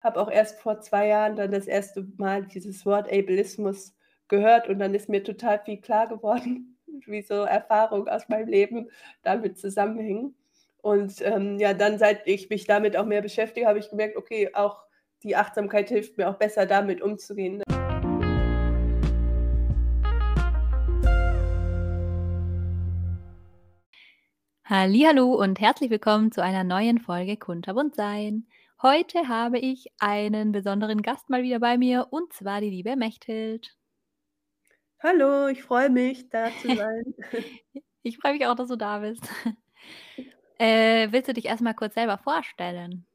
habe auch erst vor zwei Jahren dann das erste Mal dieses Wort Ableismus gehört und dann ist mir total viel klar geworden, wie so Erfahrungen aus meinem Leben damit zusammenhängen. Und ähm, ja, dann, seit ich mich damit auch mehr beschäftige, habe ich gemerkt, okay, auch die Achtsamkeit hilft mir auch besser damit umzugehen. Hallo und herzlich willkommen zu einer neuen Folge Kunterbunt sein. Heute habe ich einen besonderen Gast mal wieder bei mir und zwar die liebe Mechthild. Hallo, ich freue mich, da zu sein. ich freue mich auch, dass du da bist. Äh, willst du dich erstmal kurz selber vorstellen?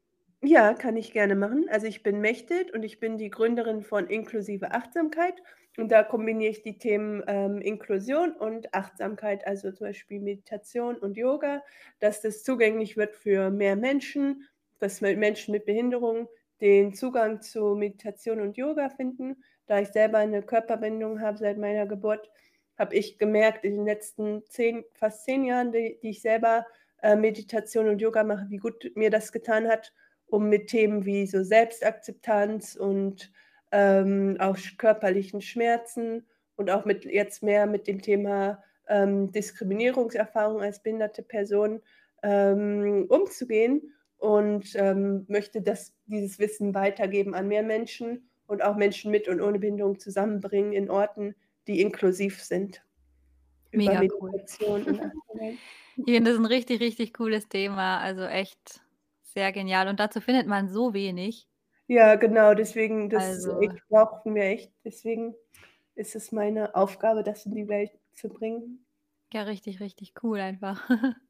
Ja, kann ich gerne machen. Also ich bin Mechthild und ich bin die Gründerin von Inklusive Achtsamkeit. Und da kombiniere ich die Themen ähm, Inklusion und Achtsamkeit, also zum Beispiel Meditation und Yoga, dass das zugänglich wird für mehr Menschen, dass Menschen mit Behinderung den Zugang zu Meditation und Yoga finden. Da ich selber eine Körperbindung habe seit meiner Geburt, habe ich gemerkt in den letzten zehn, fast zehn Jahren, die, die ich selber äh, Meditation und Yoga mache, wie gut mir das getan hat, um mit Themen wie so Selbstakzeptanz und ähm, auch körperlichen Schmerzen und auch mit jetzt mehr mit dem Thema ähm, Diskriminierungserfahrung als behinderte Person ähm, umzugehen und ähm, möchte das, dieses Wissen weitergeben an mehr Menschen und auch Menschen mit und ohne Behinderung zusammenbringen in Orten, die inklusiv sind. Mega cool. Finde das ein richtig, richtig cooles Thema. Also echt sehr genial. Und dazu findet man so wenig. Ja, genau. Deswegen, das also, brauchen wir echt. Deswegen ist es meine Aufgabe, das in die Welt zu bringen. Ja, richtig, richtig cool einfach.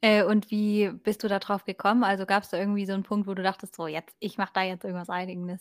äh, und wie bist du da drauf gekommen? Also gab es da irgendwie so einen Punkt, wo du dachtest, so jetzt, ich mache da jetzt irgendwas Eigenes?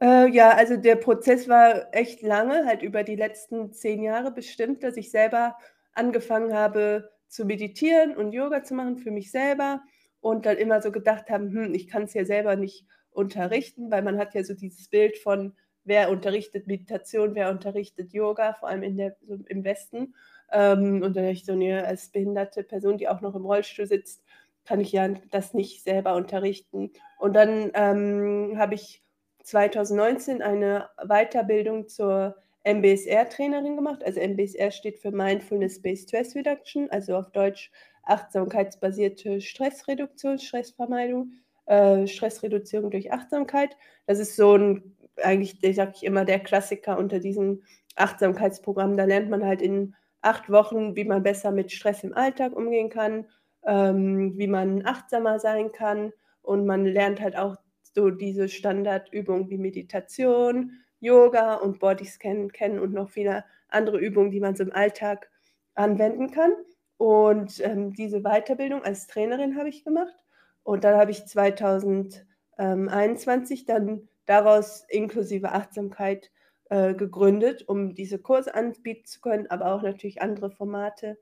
Äh, ja, also der Prozess war echt lange, halt über die letzten zehn Jahre bestimmt, dass ich selber angefangen habe zu meditieren und Yoga zu machen für mich selber und dann immer so gedacht haben, hm, ich kann es ja selber nicht unterrichten, weil man hat ja so dieses Bild von, wer unterrichtet Meditation, wer unterrichtet Yoga, vor allem in der, so im Westen. Ähm, und dann ich so, nee, als behinderte Person, die auch noch im Rollstuhl sitzt, kann ich ja das nicht selber unterrichten. Und dann ähm, habe ich 2019 eine Weiterbildung zur MBSR-Trainerin gemacht. Also MBSR steht für Mindfulness-Based Stress Reduction, also auf Deutsch achtsamkeitsbasierte Stressreduktion, Stressvermeidung, äh, Stressreduzierung durch Achtsamkeit. Das ist so ein, eigentlich, sage ich immer, der Klassiker unter diesen Achtsamkeitsprogrammen. Da lernt man halt in acht Wochen, wie man besser mit Stress im Alltag umgehen kann, ähm, wie man achtsamer sein kann und man lernt halt auch so diese Standardübungen wie Meditation, Yoga und Bodyscan kennen und noch viele andere Übungen, die man so im Alltag anwenden kann. Und ähm, diese Weiterbildung als Trainerin habe ich gemacht. Und dann habe ich 2021 dann daraus inklusive Achtsamkeit äh, gegründet, um diese Kurse anbieten zu können, aber auch natürlich andere Formate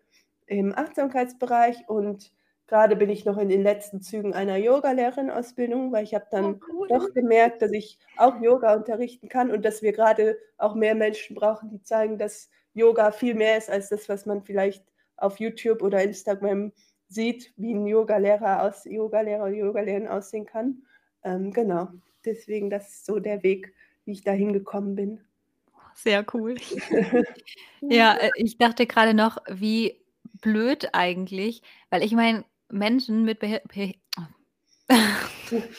im Achtsamkeitsbereich. Und Gerade bin ich noch in den letzten Zügen einer Yoga-Lehrerin-Ausbildung, weil ich habe dann oh, cool. doch gemerkt, dass ich auch Yoga unterrichten kann und dass wir gerade auch mehr Menschen brauchen, die zeigen, dass Yoga viel mehr ist als das, was man vielleicht auf YouTube oder Instagram sieht, wie ein Yoga-Lehrer aus Yoga-Lehrer oder Yoga-Lehrerin aussehen kann. Ähm, genau, deswegen das ist so der Weg, wie ich da hingekommen bin. Sehr cool. ja, äh, ich dachte gerade noch, wie blöd eigentlich, weil ich meine, Menschen mit Behir Be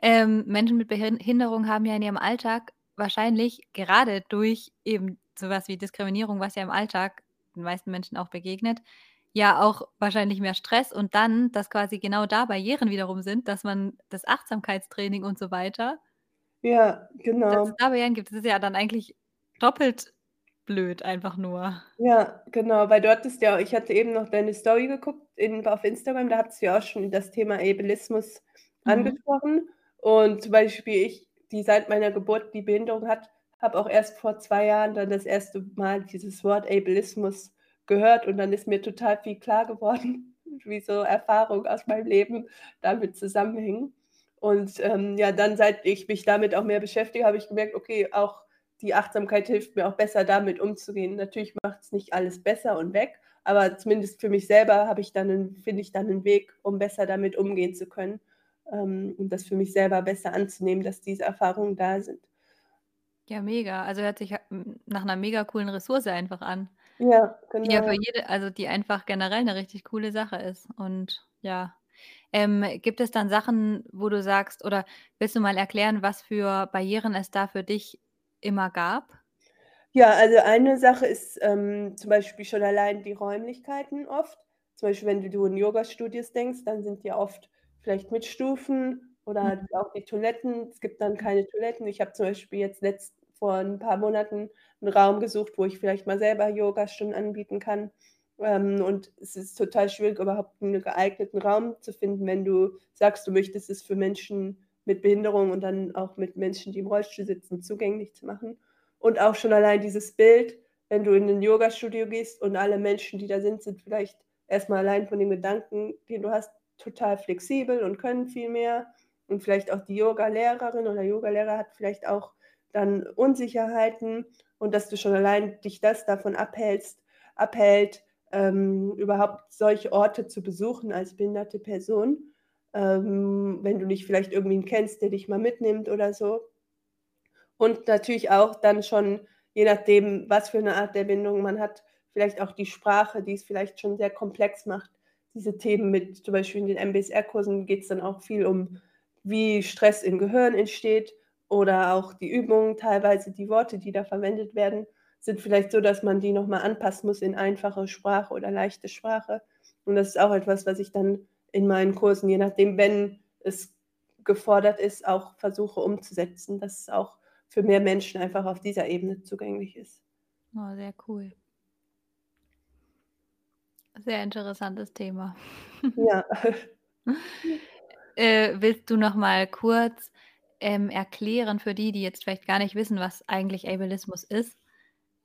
ähm, Menschen mit Behinderung haben ja in ihrem Alltag wahrscheinlich gerade durch eben sowas wie Diskriminierung, was ja im Alltag den meisten Menschen auch begegnet, ja auch wahrscheinlich mehr Stress und dann, dass quasi genau da Barrieren wiederum sind, dass man das Achtsamkeitstraining und so weiter Ja, genau. dass es da Barrieren gibt. Das ist ja dann eigentlich doppelt blöd einfach nur. Ja, genau, weil du hattest ja ich hatte eben noch deine Story geguckt in auf Instagram, da hattest du ja auch schon das Thema Ableismus Mhm. angesprochen. Und zum Beispiel ich, die seit meiner Geburt die Behinderung hat, habe auch erst vor zwei Jahren dann das erste Mal dieses Wort Ableismus gehört und dann ist mir total viel klar geworden, wie so Erfahrungen aus meinem Leben damit zusammenhängen. Und ähm, ja, dann, seit ich mich damit auch mehr beschäftige, habe ich gemerkt, okay, auch die Achtsamkeit hilft mir auch besser damit umzugehen. Natürlich macht es nicht alles besser und weg, aber zumindest für mich selber habe ich dann, finde ich dann einen Weg, um besser damit umgehen zu können. ähm, um das für mich selber besser anzunehmen, dass diese Erfahrungen da sind. Ja, mega. Also, hört sich hm, nach 'ner mega coolen Ressource einfach an. Ja, Die ja für genau. jede also, die einfach generell 'ne richtig coole Sache ist und ja. Ähm, gibt es dann Sachen, wo du sagst oder willst du mal erklären, was für Barrieren es da für dich immer gab? Ja, also eine Sache ist, ähm, zum Beispiel schon allein die Räumlichkeiten oft. Zum Beispiel, wenn du in Yogastudios denkst, dann sind die oft vielleicht mit Stufen oder Mhm. auch die Toiletten. Es gibt dann keine Toiletten. Ich habe zum Beispiel jetzt letzt vor 'n paar Monaten 'n Raum gesucht, wo ich vielleicht mal selber Yogastunden anbieten kann. Ähm, und es ist total schwierig, überhaupt 'n geeigneten Raum zu finden, wenn du sagst, du möchtest es für Menschen mit Behinderung und dann auch mit Menschen, die im Rollstuhl sitzen, zugänglich zu machen. Und auch schon allein dieses Bild, wenn du in 'nen Yogastudio gehst und alle Menschen, die da sind, sind vielleicht erst mal allein von dem Gedanken, den du hast, total flexibel und können viel mehr. Und vielleicht auch die Yogalehrerin oder Yogalehrer hat vielleicht auch dann Unsicherheiten und dass du schon allein dich das davon abhältst abhält, ähm, überhaupt solche Orte zu besuchen als behinderte Person, ähm, wenn du nicht vielleicht irgendwen kennst, der dich mal mitnimmt oder so. Und natürlich auch dann schon, je nachdem, was für 'ne Art der Behinderung man hat, vielleicht auch die Sprache, die es vielleicht schon sehr komplex macht. Diese Themen mit zum Beispiel in den MBSR-Kursen geht's dann auch viel um, wie Stress im Gehirn entsteht oder auch die Übungen teilweise, die Worte, die da verwendet werden, sind vielleicht so, dass man die noch mal anpassen muss in einfache Sprache oder leichte Sprache. Und das ist auch etwas, was ich dann in meinen Kursen, je nachdem, wenn es gefordert ist, auch versuche umzusetzen, dass es auch für mehr Menschen einfach auf dieser Ebene zugänglich ist. Oh, sehr cool. Sehr interessantes Thema. Ja. Äh, willst du noch mal kurz, ähm, erklären für die, die jetzt vielleicht gar nicht wissen, was eigentlich Ableismus ist,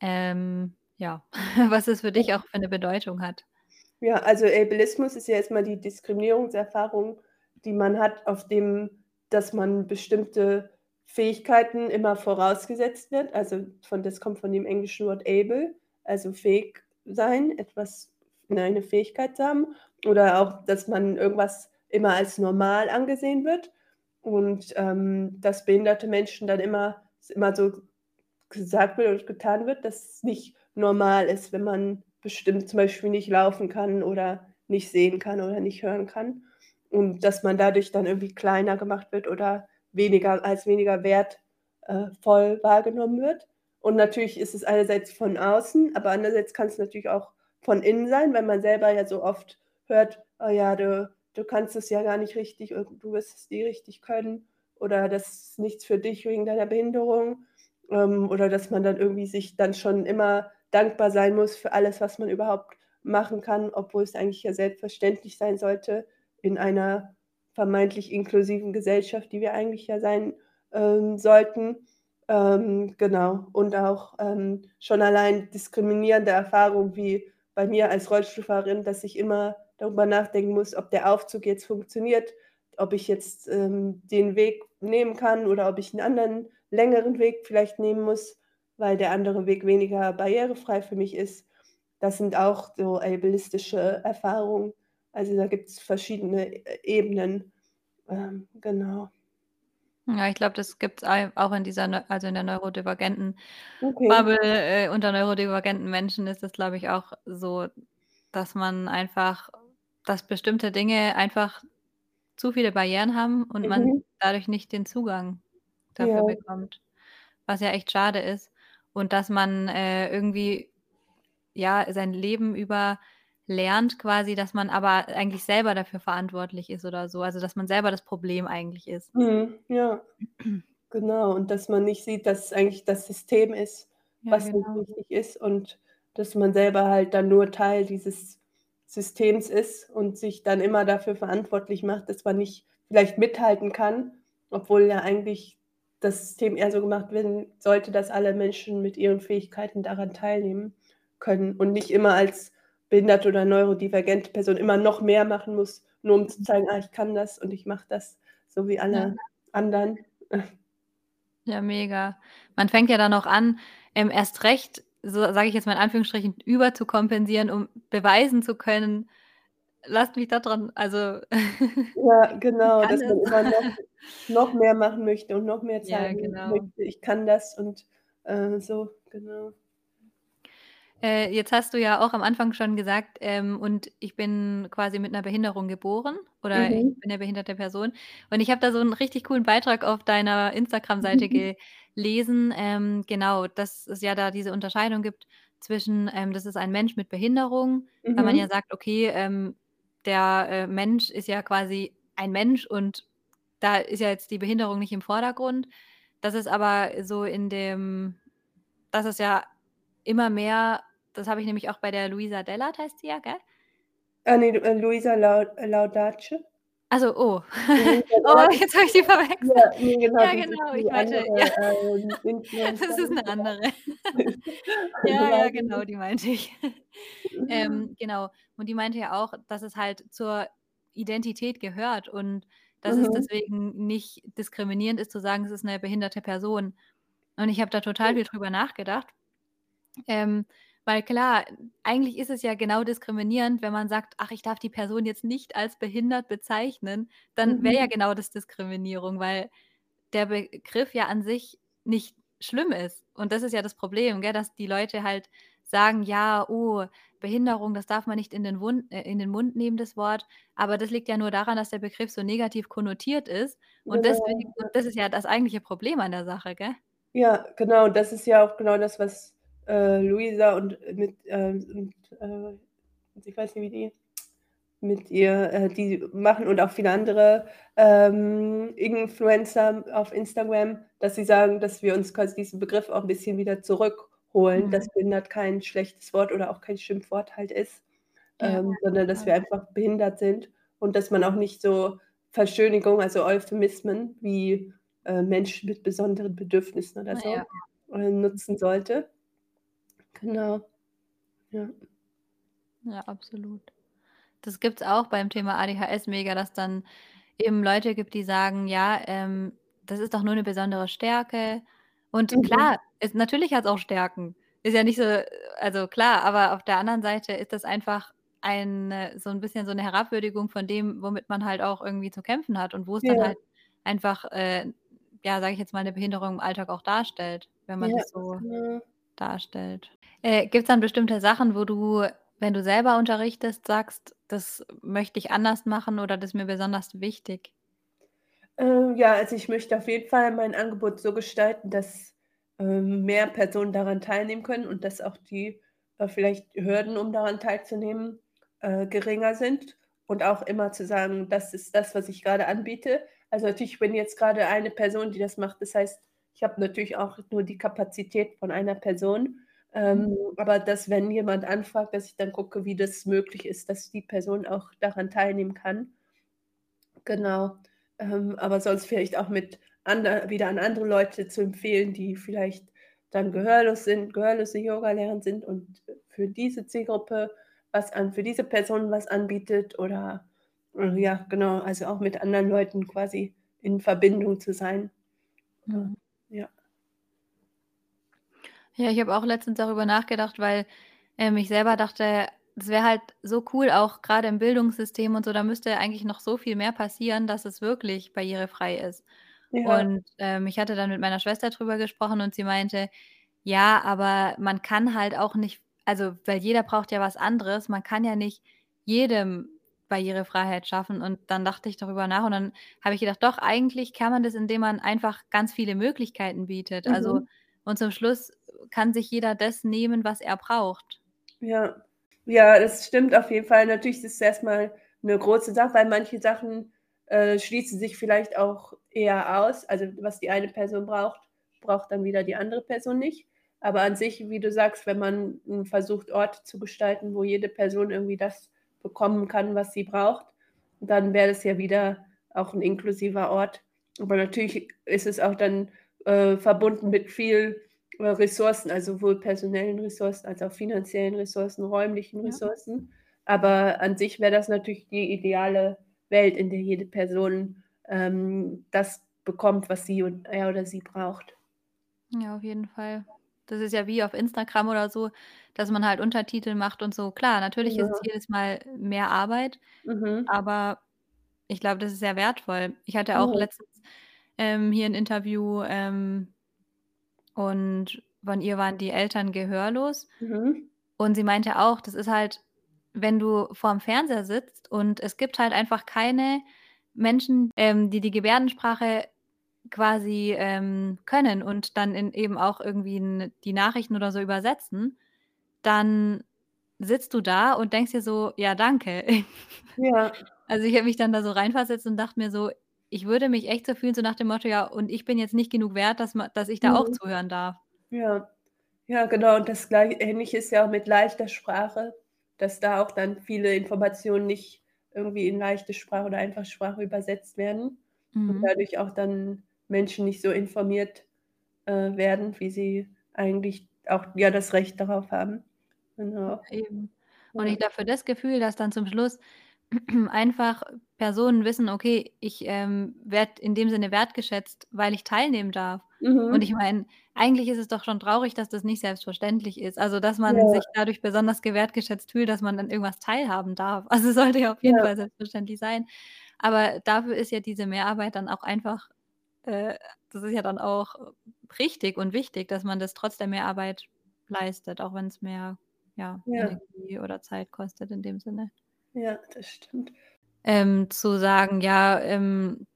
ähm, ja, was es für dich auch für 'ne Bedeutung hat? Ja, also Ableismus ist ja erst mal die Diskriminierungserfahrung, die man hat, auf dem dass man bestimmte Fähigkeiten immer vorausgesetzt wird. Also, von das kommt von dem englischen Wort able, also fähig sein, etwas ne, eine Fähigkeit zu haben oder auch, dass man irgendwas immer als normal angesehen wird und, ähm, dass behinderte Menschen dann immer immer so gesagt wird und getan wird, dass es nicht normal ist, wenn man bestimmt zum Beispiel nicht laufen kann oder nicht sehen kann oder nicht hören kann. Und dass man dadurch dann irgendwie kleiner gemacht wird oder weniger als weniger wert äh, wahrgenommen wird. Und natürlich ist es einerseits von außen, aber andererseits kann's natürlich auch von innen sein, weil man selber ja so oft hört: „Oh ja, du du kannst es ja gar nicht richtig und du wirst es nie richtig können“ oder „Das ist nichts für dich wegen deiner Behinderung“, ähm, oder dass man dann irgendwie sich dann schon immer dankbar sein muss für alles, was man überhaupt machen kann, obwohl es eigentlich ja selbstverständlich sein sollte in einer vermeintlich inklusiven Gesellschaft, die wir eigentlich ja sein, ähm, sollten. Ähm, genau. Und auch, ähm, schon allein diskriminierende Erfahrungen wie bei mir als Rollstuhlfahrerin, dass ich immer darüber nachdenken muss, ob der Aufzug jetzt funktioniert, ob ich jetzt, ähm, den Weg nehmen kann oder ob ich 'n anderen längeren Weg vielleicht nehmen muss, weil der andere Weg weniger barrierefrei für mich ist. Das sind auch so ableistische Erfahrungen. Also, da gibt's verschiedene E Ebenen. Ähm, genau. Ja, ich glaube, das gibt's ei auch in dieser also, in der neurodivergenten Okay. Bubble, äh, unter neurodivergenten Menschen ist das, glaube ich, auch so, dass man einfach dass bestimmte Dinge einfach zu viele Barrieren haben und man Mhm. dadurch nicht den Zugang dafür Ja. bekommt, was ja echt schade ist. Und dass man, äh, irgendwie, ja, sein Leben über lernt quasi, dass man aber eigentlich selber dafür verantwortlich ist oder so, also, dass man selber das Problem eigentlich ist. Mhm, ja. Genau, und dass man nicht sieht, dass es eigentlich das System ist, Ja, was nicht genau. richtig ist und dass man selber halt dann nur Teil dieses Systems ist und sich dann immer dafür verantwortlich macht, dass man nicht vielleicht mithalten kann, obwohl ja eigentlich das System eher so gemacht werden sollte, dass alle Menschen mit ihren Fähigkeiten daran teilnehmen können und nicht immer als behinderte oder neurodivergente Person immer noch mehr machen muss, nur um zu zeigen: „Ah, ich kann das und ich mache das so wie Ja. alle anderen.“ Ja, mega. Man fängt ja dann auch an, ähm, erst recht, so sage ich jetzt mal in Anführungsstrichen, überzukompensieren, um beweisen zu können lasst mich da dran also Ja, ich genau, dass man es. immer noch noch mehr machen möchte und noch mehr Ja, zeigen genau. möchte: „Ich kann das“ und, äh, so, genau. Äh, jetzt hast du ja auch am Anfang schon gesagt, ähm: „Und ich bin quasi mit 'ner Behinderung geboren“ oder „ich Mhm. bin 'ne behinderte Person.“ Und ich habe da so 'n richtig coolen Beitrag auf deiner Instagram-Seite gelesen, ähm, genau, dass es ja da diese Unterscheidung gibt zwischen, ähm, das ist ein Mensch mit Behinderung, weil man ja Mhm. sagt, okay, ähm, der, äh, Mensch ist ja quasi ein Mensch und da ist ja jetzt die Behinderung nicht im Vordergrund. Das ist aber so in dem dass es ja immer mehr das habe ich nämlich auch bei der Luisa Dellert heißt sie ja, gell? Ah, ne, äh, Luisa Lau Laudace. Ach so, oh. Oh, jetzt habe ich ja, verwechselt. ne, genau, Ja, genau, ich die meinte ja, ähm, das ist 'ne ja. andere. Ja, ja, genau, die meinte ich. Ähm, genau. Und die meinte ja auch, dass es halt zur Identität gehört und dass es Mhm. deswegen nicht diskriminierend ist zu sagen, es ist 'ne behinderte Person. Und ich habe da total Ja. viel drüber nachgedacht. Ähm, weil klar, eigentlich ist es ja genau diskriminierend, wenn man sagt: „Ach, ich darf die Person jetzt nicht als behindert bezeichnen“, dann wäre ja Mhm. genau das Diskriminierung, weil der Begriff ja an sich nicht schlimm ist. Und das ist ja das Problem, gell, dass die Leute halt sagen: „Ja, oh, Behinderung, das darf man nicht in den Wund äh, in den Mund nehmen, das Wort.“ Aber das liegt ja nur daran, dass der Begriff so negativ konnotiert ist und deswegen Genau, und ja. das ist ja das eigentliche Problem an der Sache, gell? Ja, genau, das ist ja auch genau das, was, äh, Luisa und mit, ähm und, äh ich weiß nicht, wie die mit ihr äh, die machen und auch viele andere, ähm, Influencer auf Instagram, dass sie sagen, dass wir uns quasi diesen Begriff auch 'n bisschen wieder zurückholen, dass Mhm. behindert kein schlechtes Wort oder auch kein Schimpfwort halt ist, Ja, ähm, sondern dass wir einfach behindert sind und dass man auch nicht so Verschönigung, also Euphemismen wie, äh, Mensch mit besonderen Bedürfnissen oder so, äh, nutzen sollte. Genau. Ja. Ja, absolut. Das gibt's auch beim Thema ADHS mega, dass dann eben Leute gibt, die sagen: „Ja, ähm, das ist doch nur 'ne besondere Stärke.“ Und Mhm. klar, es natürlich hat's auch Stärken. Ist ja nicht so also klar, aber auf der anderen Seite ist das einfach eine so 'n bisschen so 'ne Herabwürdigung von dem, womit man halt auch irgendwie zu kämpfen hat und wo es dann Ja. halt einfach, äh, ja, sage ich jetzt mal, 'ne Behinderung im Alltag auch darstellt, wenn man Ja, das so genau. Darstellt. Äh, gibt's dann bestimmte Sachen, wo du, wenn du selber unterrichtest, sagst: „Das möchte ich anders machen“ oder „Das ist mir besonders wichtig“? Äh, ja, also ich möchte auf jeden Fall mein Angebot so gestalten, dass, ähm, mehr Personen daran teilnehmen können und dass auch die, äh, vielleicht Hürden, um daran teilzunehmen, äh, geringer sind und auch immer zu sagen: „Das ist das, was ich grade anbiete.“ Also natürlich, wenn jetzt grade eine Person, die das macht das heißt, ich habe natürlich auch nur die Kapazität von einer Person, Mhm. ähm, aber dass, wenn jemand anfragt, dass ich dann gucke, wie das möglich ist, dass die Person auch daran teilnehmen kann. Genau. Ähm, aber sonst vielleicht auch mit ander wieder an andere Leute zu empfehlen, die vielleicht dann gehörlos sind gehörlose Yogalehrer sind und für diese Zielgruppe was an für diese Person was anbietet oder, äh, ja, genau, also auch mit anderen Leuten quasi in Verbindung zu sein. Mhm. Ja. Ich habe auch letztens darüber nachgedacht, weil, ähm, ich selber dachte, es wäre halt so cool, auch grade im Bildungssystem und so, da müsste eigentlich noch so viel mehr passieren, dass es wirklich barrierefrei ist. Ja. Und, ähm, ich hatte dann mit meiner Schwester drüber gesprochen und sie meinte: „Ja, aber man kann halt auch nicht also, weil jeder braucht ja was anderes. Man kann ja nicht jedem Barrierefreiheit schaffen.“ Und dann dachte ich darüber nach und dann habe ich gedacht: „Doch, eigentlich kann man das, indem man einfach ganz viele Möglichkeiten bietet.“ Also Mhm. und zum Schluss kann sich jeder das nehmen, was er braucht. Ja. Ja, das stimmt auf jeden Fall. Natürlich ist es erst mal 'ne große Sache, weil manche Sachen, äh, schließen sich vielleicht auch eher aus. Also, was die eine Person braucht, braucht dann wieder die andere Person nicht. Aber an sich, wie du sagst, wenn man, hm, versucht, Orte zu gestalten, wo jede Person irgendwie das bekommen kann, was sie braucht, dann wäre das ja wieder auch 'n inklusiver Ort. Aber natürlich ist es auch dann, äh, verbunden mit viel, Ressourcen, also sowohl personellen Ressourcen als auch finanziellen Ressourcen, räumlichen Ja. Ressourcen. Aber an sich wäre das natürlich die ideale Welt, in der jede Person, ähm, das bekommt, was sie und er oder sie braucht. Ja, auf jeden Fall. Das ist ja wie auf Instagram oder so, dass man halt Untertitel macht und so. Klar, natürlich ist es Ja. jedes Mal mehr Arbeit, Mhm. aber ich glaube, das ist sehr wertvoll. Ich hatte auch Ja. letztens, ähm, hier 'n Interview, ähm und von ihr waren die Eltern gehörlos Mhm. und sie meinte auch, das ist halt, wenn du vorm Fernseher sitzt und es gibt halt einfach keine Menschen, ähm, die die Gebärdensprache quasi, ähm, können und dann in eben auch irgendwie 'n die Nachrichten oder so übersetzen, dann sitzt du da und denkst dir so: „Ja, danke.“ Ja. Also, ich habe mich dann da so reinversetzt und dachte mir so, ich würde mich echt so fühlen, so nach dem Motto: „Ja, und ich bin jetzt nicht genug wert, dass dass ich da auch Mhm. zuhören darf.“ Ja. Ja, genau, und das glei ähnlich ist ja auch mit leichter Sprache, dass da auch dann viele Informationen nicht irgendwie in leichte Sprache oder Einfachsprache übersetzt werden und Mhm. dadurch auch dann Menschen nicht so informiert, äh, werden, wie sie eigentlich auch, ja, das Recht darauf haben. Genau. eben. Und ich glaube, für das Gefühl, dass dann zum Schluss einfach Personen wissen: „Okay, ich, ähm, werde in dem Sinne wertgeschätzt, weil ich teilnehmen darf.“ Und ich Mhm. meine, eigentlich ist es doch schon traurig, dass das nicht selbstverständlich ist. Also, dass man Ja. sich dadurch besonders gewertgeschätzt fühlt, dass man an irgendwas teilhaben darf. Also, sollte ja auf jeden Ja. Fall selbstverständlich sein. Aber dafür ist ja diese Mehrarbeit dann auch einfach äh, das ist ja dann auch richtig und wichtig, dass man das trotz der Mehrarbeit leistet, auch wenn's mehr, ja, Ja. Energie oder Zeit kostet in dem Sinne. Ja, das stimmt. Ähm, zu sagen, ja, ähm,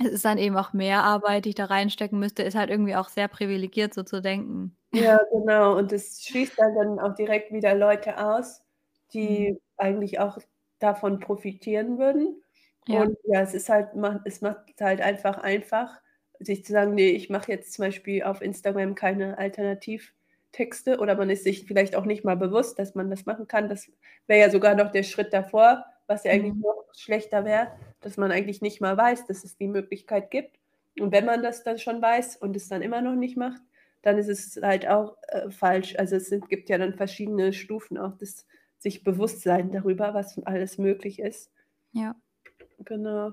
es ist dann eben auch mehr Arbeit, die ich da reinstecken müsste, ist halt irgendwie auch sehr privilegiert, so zu denken. Ja, genau. Und das schließt dann dann auch direkt wieder Leute aus, Mhm. die eigentlich auch davon profitieren würden. Ja. Und ja, es ist halt es macht's halt einfach einfach, sich zu sagen: „Ne, ich mache jetzt zum Beispiel auf Instagram keine Alternativtexte“, oder man ist sich vielleicht auch nicht mal bewusst, dass man das machen kann. Das wäre ja sogar noch der Schritt davor, was ja eigentlich Mhm. noch schlechter wäre, dass man eigentlich nicht mal weiß, dass es die Möglichkeit gibt. Und wenn man das dann schon weiß und es dann immer noch nicht macht, dann ist es halt auch, äh, falsch. Also, es sind gibt ja dann verschiedene Stufen auch des sich Bewusstsein darüber, was alles möglich ist. Ja. Genau.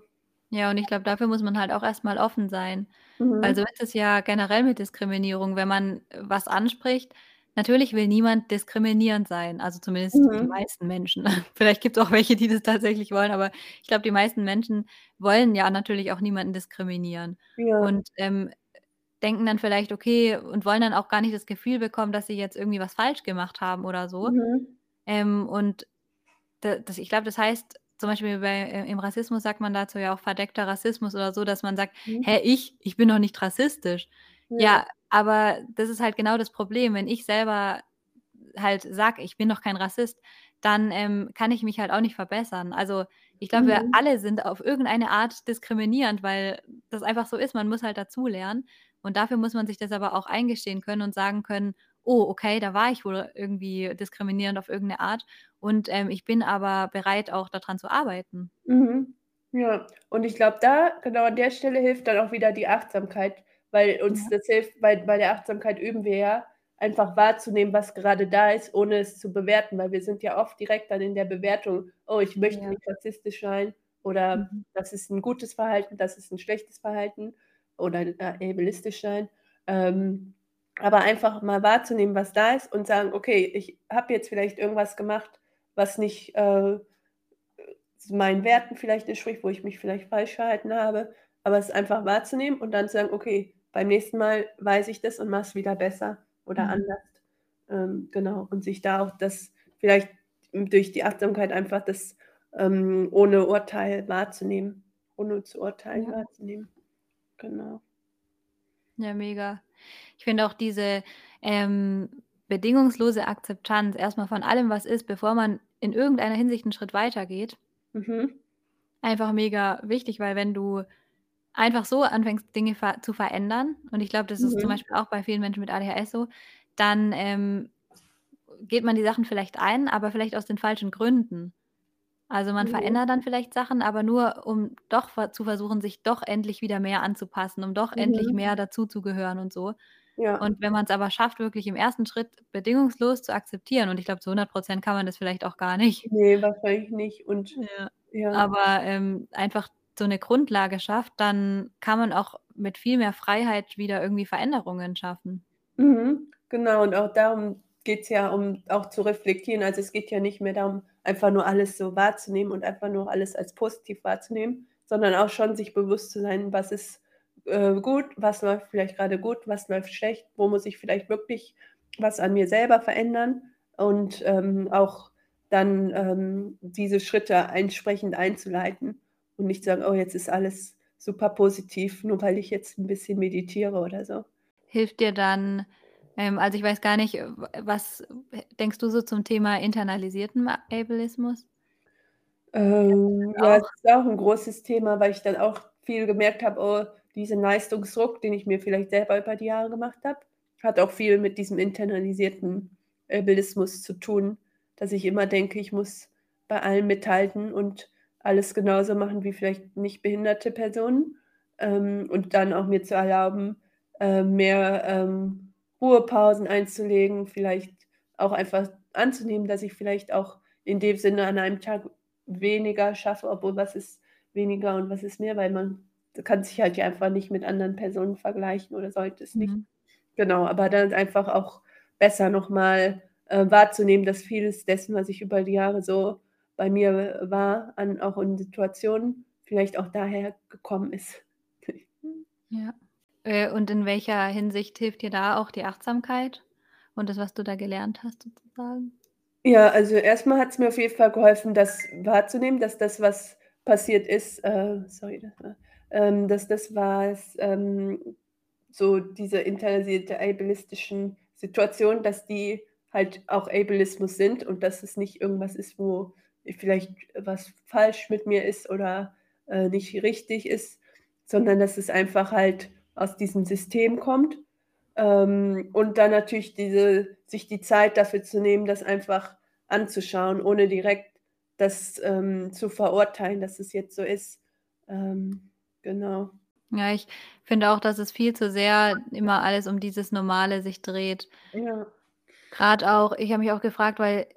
Ja, und ich glaube, dafür muss man halt auch erst mal offen sein. Mhm. ist es ja generell mit Diskriminierung, wenn man was anspricht natürlich will niemand diskriminierend sein, also zumindest die Mhm. meisten Menschen. Vielleicht gibt's auch welche, die das tatsächlich wollen, aber ich glaube, die meisten Menschen wollen ja natürlich auch niemanden diskriminieren Ja. und, ähm, denken dann vielleicht: „Okay“ und wollen dann auch gar nicht das Gefühl bekommen, dass sie jetzt irgendwie was falsch gemacht haben oder so. Mhm. Ähm, und das ich glaube, das heißt zum Beispiel bei äh, im Rassismus sagt man dazu ja auch verdeckter Rassismus oder so, dass man sagt: Mhm. „Hä, ich? Ich bin doch nicht rassistisch.“ Ja. Ja, aber das ist halt genau das Problem. Wenn ich selber halt sage: „Ich bin doch kein Rassist“, dann, ähm, kann ich mich halt auch nicht verbessern. Also, ich glaube, wir Mhm. alle sind auf irgendeine Art diskriminierend, weil das einfach so ist. Man muss halt dazulernen und dafür muss man sich das aber auch eingestehen können und sagen können: „Oh, okay, da war ich wohl irgendwie diskriminierend auf irgend 'ne Art und, ähm, ich bin aber bereit, auch da dran zu arbeiten.“ Mhm. Ja, und ich glaube, da genau an der Stelle hilft dann auch wieder die Achtsamkeit, weil uns Ja. das hilft bei bei der Achtsamkeit üben wir ja, einfach wahrzunehmen, was gerade da ist, ohne es zu bewerten, weil wir sind ja oft direkt dann in der Bewertung: „Oh, ich möchte Ja. nicht rassistisch sein“ oder Mhm. „Das ist 'n gutes Verhalten, das ist 'n schlechtes Verhalten“ oder, äh, ableistisch sein. Ähm, aber einfach mal wahrzunehmen, was da ist und sagen: „Okay, ich habe jetzt vielleicht irgendwas gemacht, was nicht, äh, meinen Werten vielleicht entspricht, wo ich mich vielleicht falsch verhalten habe“, aber es einfach wahrzunehmen und dann zu sagen: „Okay, beim nächsten Mal weiß ich das und mache es wieder besser oder Mhm. anders.“ Ähm, genau, und sich da auch das vielleicht durch die Achtsamkeit einfach das, ähm, ohne Urteil wahrzunehmen ohne zu urteilen Ja. wahrzunehmen. Genau. Ja, mega. Ich finde auch diese, ähm, bedingungslose Akzeptanz erst mal von allem, was ist, bevor man in irgendeiner Hinsicht 'n Schritt weitergeht Mhm. einfach mega wichtig, weil wenn du einfach so anfängst, Dinge ver zu verändern und ich glaube, das ist zum Mhm. Beispiel auch bei vielen Menschen mit ADHS so, dann, ähm, geht man die Sachen vielleicht ein, aber vielleicht aus den falschen Gründen. Also, man Mhm. verändert dann vielleicht Sachen, aber nur, um doch zu versuchen, sich doch endlich wieder mehr anzupassen, um doch endlich Mhm. mehr dazuzugehören und so. Ja. Und wenn man's aber schafft, wirklich im 1. Schritt bedingungslos zu akzeptieren und ich glaube, zu 100 % kann man das vielleicht auch gar nicht. Ne, wahrscheinlich nicht und Ja, ja. aber, ähm, einfach so 'ne Grundlage schafft, dann kann man auch mit viel mehr Freiheit wieder irgendwie Veränderungen schaffen. Mhm. Genau, und auch darum geht's ja, um auch zu reflektieren. Also, es geht ja nicht mehr darum, einfach nur alles so wahrzunehmen und einfach nur alles als positiv wahrzunehmen, sondern auch schon sich bewusst zu sein, was ist, äh, gut, was läuft vielleicht grade gut, was läuft schlecht, wo muss ich vielleicht wirklich was an mir selber verändern und, ähm, auch dann, ähm, diese Schritte entsprechend einzuleiten und nicht sagen: „Oh, jetzt ist alles super positiv, nur weil ich jetzt 'n bisschen meditiere“ oder so. Hilft dir dann ähm, also, ich weiß gar nicht, was denkst du so zum Thema internalisierten Ableismus? Ähm, ja, es Auch? ist auch 'n großes Thema, weil ich dann auch viel gemerkt habe: „Oh, diesen Leistungsdruck, den ich mir vielleicht selber über die Jahre gemacht habe, hat auch viel mit diesem internalisierten Ableismus zu tun, dass ich immer denke, ich muss bei allem mithalten und alles genauso machen wie vielleicht nicht behinderte Personen, ähm, und dann auch mir zu erlauben, äh, mehr, ähm, Ruhepausen einzulegen, vielleicht auch einfach anzunehmen, dass ich vielleicht auch in dem Sinne an einem Tag weniger schaffe, obwohl was ist weniger und was ist mehr, weil man kann sich halt ja einfach nicht mit anderen Personen vergleichen oder sollte es nicht. Mhm. Genau, aber dann einfach auch besser noch mal, äh, wahrzunehmen, dass vieles dessen, was ich über die Jahre so bei mir war, an auch in Situationen vielleicht auch daher gekommen ist. Ja. Äh, und in welcher Hinsicht hilft dir da auch die Achtsamkeit und das, was du da gelernt hast sozusagen? Ja, also, erst mal hat's mir auf jeden Fall geholfen, das wahrzunehmen, dass das, was passiert ist äh, sorry, das war ähm, dass das, was, ähm so diese internalisierte ableistischen Situationen, dass die halt auch Ableismus sind und dass es nicht irgendwas ist, wo vielleicht was falsch mit mir ist oder, äh, nicht richtig ist, sondern dass es einfach halt aus diesem System kommt. Ähm, und dann natürlich diese sich die Zeit dafür zu nehmen, das einfach anzuschauen, ohne direkt das, ähm, zu verurteilen, dass es jetzt so ist. Ähm, genau. Ja, ich finde auch, dass es viel zu sehr immer alles um dieses Normale sich dreht. Ja. Grad auch ich habe mich auch gefragt, weil,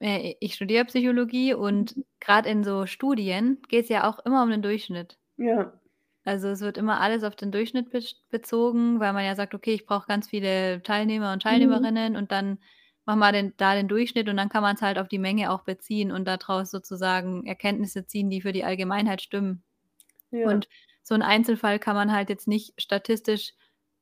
äh, ich studiere Psychologie und Mhm. grad in so Studien geht's ja auch immer um den Durchschnitt. Ja. Also, es wird immer alles auf den Durchschnitt besch bezogen, weil man ja sagt: „Okay, ich brauche ganz viele Teilnehmer und Mhm. Teilnehmerinnen und dann machen wir den da den Durchschnitt“ und dann kann man's halt auf die Menge auch beziehen und da draus sozusagen Erkenntnisse ziehen, die für die Allgemeinheit stimmen. Ja. Und so 'n Einzelfall kann man halt jetzt nicht statistisch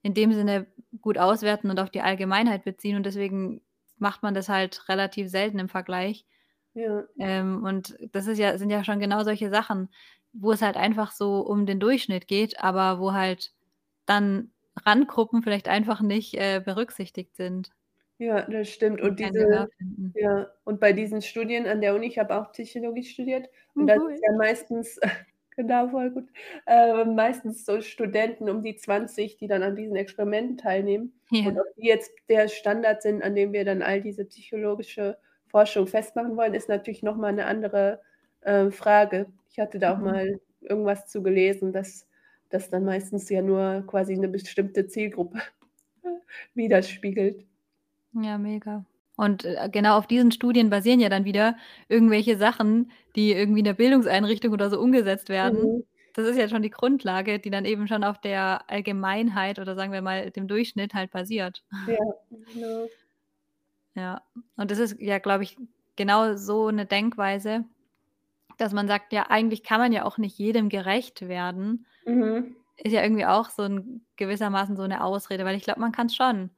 in dem Sinne gut auswerten und auf die Allgemeinheit beziehen und deswegen macht man das halt relativ selten im Vergleich. Ja. Ähm, und das ist ja sind ja schon genau solche Sachen, wo es halt einfach so um den Durchschnitt geht, aber wo halt dann Randgruppen vielleicht einfach nicht, äh, berücksichtigt sind. Ja, das stimmt. Und diese finden. ja, und bei diesen Studien an der Uni ich habe auch Psychologie studiert und Oh, da cool. sind's ja meistens genau, voll gut, äh, meistens so Studenten um die 20, die dann an diesen Experimenten teilnehmen. Und Ja. ob die jetzt der Standard sind, an dem wir dann all diese psychologische Forschung festmachen wollen, ist natürlich noch mal 'ne andere, äh, Frage. Ich hatte da auch Mhm. mal irgendwas zu gelesen, dass das dann meistens ja nur quasi 'ne bestimmte Zielgruppe widerspiegelt. Ja, mega. Und, äh, genau auf diesen Studien basieren ja dann wieder irgendwelche Sachen, die irgendwie in der Bildungseinrichtung oder so umgesetzt werden. Mhm. Das ist ja schon die Grundlage, die dann eben schon auf der Allgemeinheit oder sagen wir mal dem Durchschnitt halt basiert. Ja, genau. Ja, und das ist ja, glaube ich, genau so 'ne Denkweise, dass man sagt: „Ja, eigentlich kann man ja auch nicht jedem gerecht werden.“ Mhm. Ist ja irgendwie auch so 'n gewissermaßen so 'ne Ausrede, weil ich glaube, man kann's schon.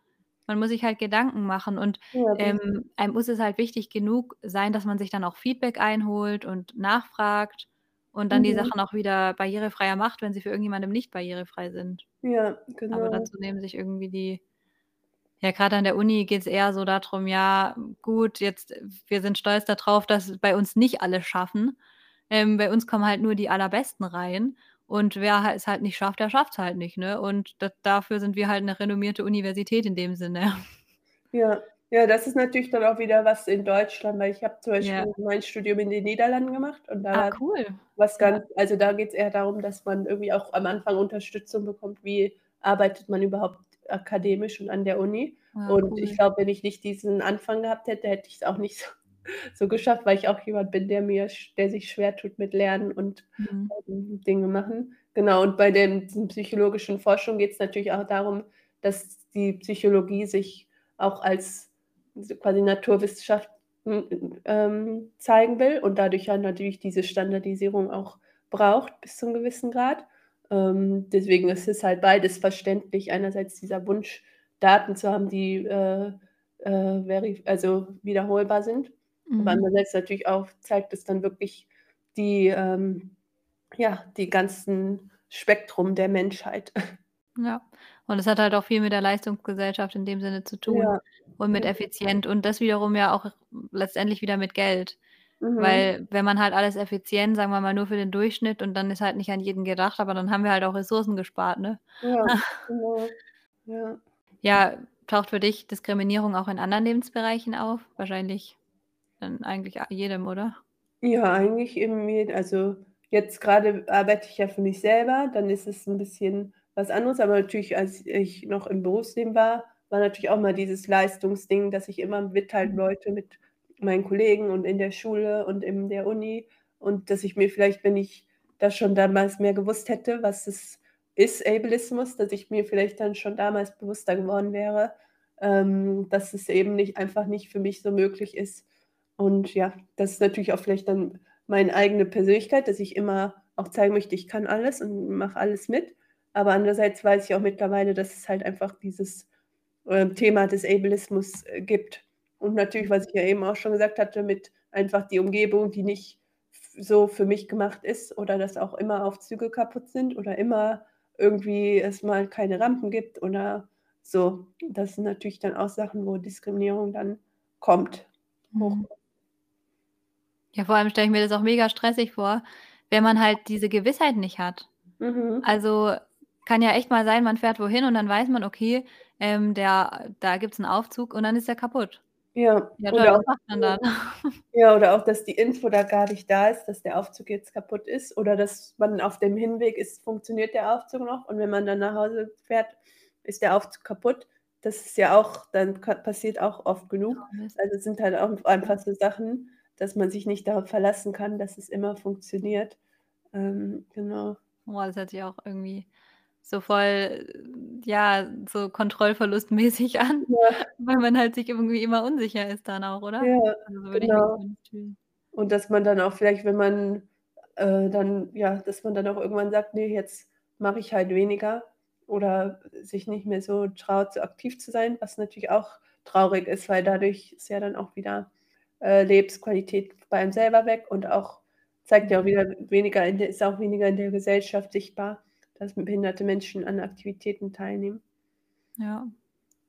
Man muss sich halt Gedanken machen und, Ja, ähm, einem muss es halt wichtig genug sein, dass man sich dann auch Feedback einholt und nachfragt und dann die Mhm. Sachen auch wieder barrierefreier macht, wenn sie für irgendjemandem nicht barrierefrei sind. Ja, Aber genau. dazu nehmen sich irgendwie die ja, grad an der Uni geht's eher so da drum: „Ja, gut, jetzt wir sind stolz da drauf, dass bei uns nicht alle schaffen. Ähm, bei uns kommen halt nur die Allerbesten rein und wer es halt nicht schafft, der schafft's halt nicht, ne? Und da dafür sind wir halt 'ne renommierte Universität in dem Sinne.“ Ja. Ja, das ist natürlich dann auch wieder was in Deutschland, weil ich habe zum Ja. Beispiel mein Studium in den Niederlanden gemacht und da Ah, cool. was Ja. ganz also, da geht's eher darum, dass man irgendwie auch am Anfang Unterstützung bekommt, wie arbeitet man überhaupt akademisch und an der Uni. Ah, Und ich cool. glaube, wenn ich nicht diesen Anfang gehabt hätte, hätte ich's auch nicht so so geschafft, weil ich auch jemand bin, der mir der sich schwer tut mit Lernen und, Mhm. ähm, Dinge machen. Genau, und bei diesen psychologischen Forschung geht's natürlich auch darum, dass die Psychologie sich, auch als quasi Naturwissenschaft ähm, zeigen will und dadurch ja natürlich diese Standardisierung auch braucht bis zu einem gewissen Grad. Ähm, deswegen ist es halt beides verständlich. Einerseits dieser Wunsch, Daten zu haben, die äh, äh, also wiederholbar sind. Mhm. Aber andererseits natürlich auch zeigt es dann wirklich die, ähm, ja, die ganzen Spektrum der Menschheit. Ja, und es hat halt auch viel mit der Leistungsgesellschaft in dem Sinne zu tun ja. und mit effizient und das wiederum ja auch letztendlich wieder mit Geld. Mhm. Weil wenn man halt alles effizient, sagen wir mal, nur für den Durchschnitt und dann ist halt nicht an jeden gedacht, aber dann haben wir halt auch Ressourcen gespart, ne? Ja, genau. Ja. Ja, taucht für dich Diskriminierung auch in anderen Lebensbereichen auf? Wahrscheinlich in eigentlich jedem, oder? Ja, eigentlich in also jetzt gerade arbeite ich ja für mich selber, dann ist es ein bisschen was anderes, aber natürlich, als ich noch im Berufsleben war, war natürlich auch mal dieses Leistungsding, dass ich immer mithalten mhm. wollte mit meinen Kollegen und in der Schule und in der Uni und dass ich mir vielleicht, wenn ich das schon damals mehr gewusst hätte, was es ist, Ableismus, dass ich mir vielleicht dann schon damals bewusster geworden wäre, ähm, dass es eben nicht einfach nicht für mich so möglich ist. Und ja, das ist natürlich auch vielleicht dann meine eigene Persönlichkeit, dass ich immer auch zeigen möchte, ich kann alles und mache alles mit. Aber andererseits weiß ich auch mittlerweile, dass es halt einfach dieses äh, Thema des Ableismus äh, gibt. Und natürlich, was ich ja eben auch schon gesagt hatte, mit einfach die Umgebung, die nicht so für mich gemacht ist oder dass auch immer Aufzüge kaputt sind oder immer irgendwie es mal keine Rampen gibt oder so. Das sind natürlich dann auch Sachen, wo Diskriminierung dann kommt. Mhm. Ja, vor allem stelle ich mir das auch mega stressig vor, wenn man halt diese Gewissheit nicht hat. Mhm. Also kann ja echt mal sein, man fährt wohin und dann weiß man, okay, ähm, der, da gibt es einen Aufzug und dann ist der kaputt. Ja, ja toll, man dann? Ja, oder auch, dass die Info da gar nicht da ist, dass der Aufzug jetzt kaputt ist oder dass man auf dem Hinweg ist, funktioniert der Aufzug noch und wenn man dann nach Hause fährt, ist der Aufzug kaputt. Das ist ja auch, dann passiert auch oft genug. Also es sind halt auch einfach so Sachen, dass man sich nicht darauf verlassen kann, dass es immer funktioniert. Ähm, genau. Oh, das hört sich auch irgendwie so voll, ja, so kontrollverlustmäßig an, ja. weil man halt sich irgendwie immer unsicher ist dann auch, oder? Ja, also so genau. Und dass man dann auch vielleicht, wenn man äh, dann, ja, dass man dann auch irgendwann sagt, nee, jetzt mache ich halt weniger oder sich nicht mehr so traut, so aktiv zu sein, was natürlich auch traurig ist, weil dadurch ist ja dann auch wieder äh, Lebensqualität bei einem selber weg und auch zeigt ja auch wieder weniger, in der, ist auch weniger in der Gesellschaft sichtbar, dass behinderte Menschen an Aktivitäten teilnehmen. Ja,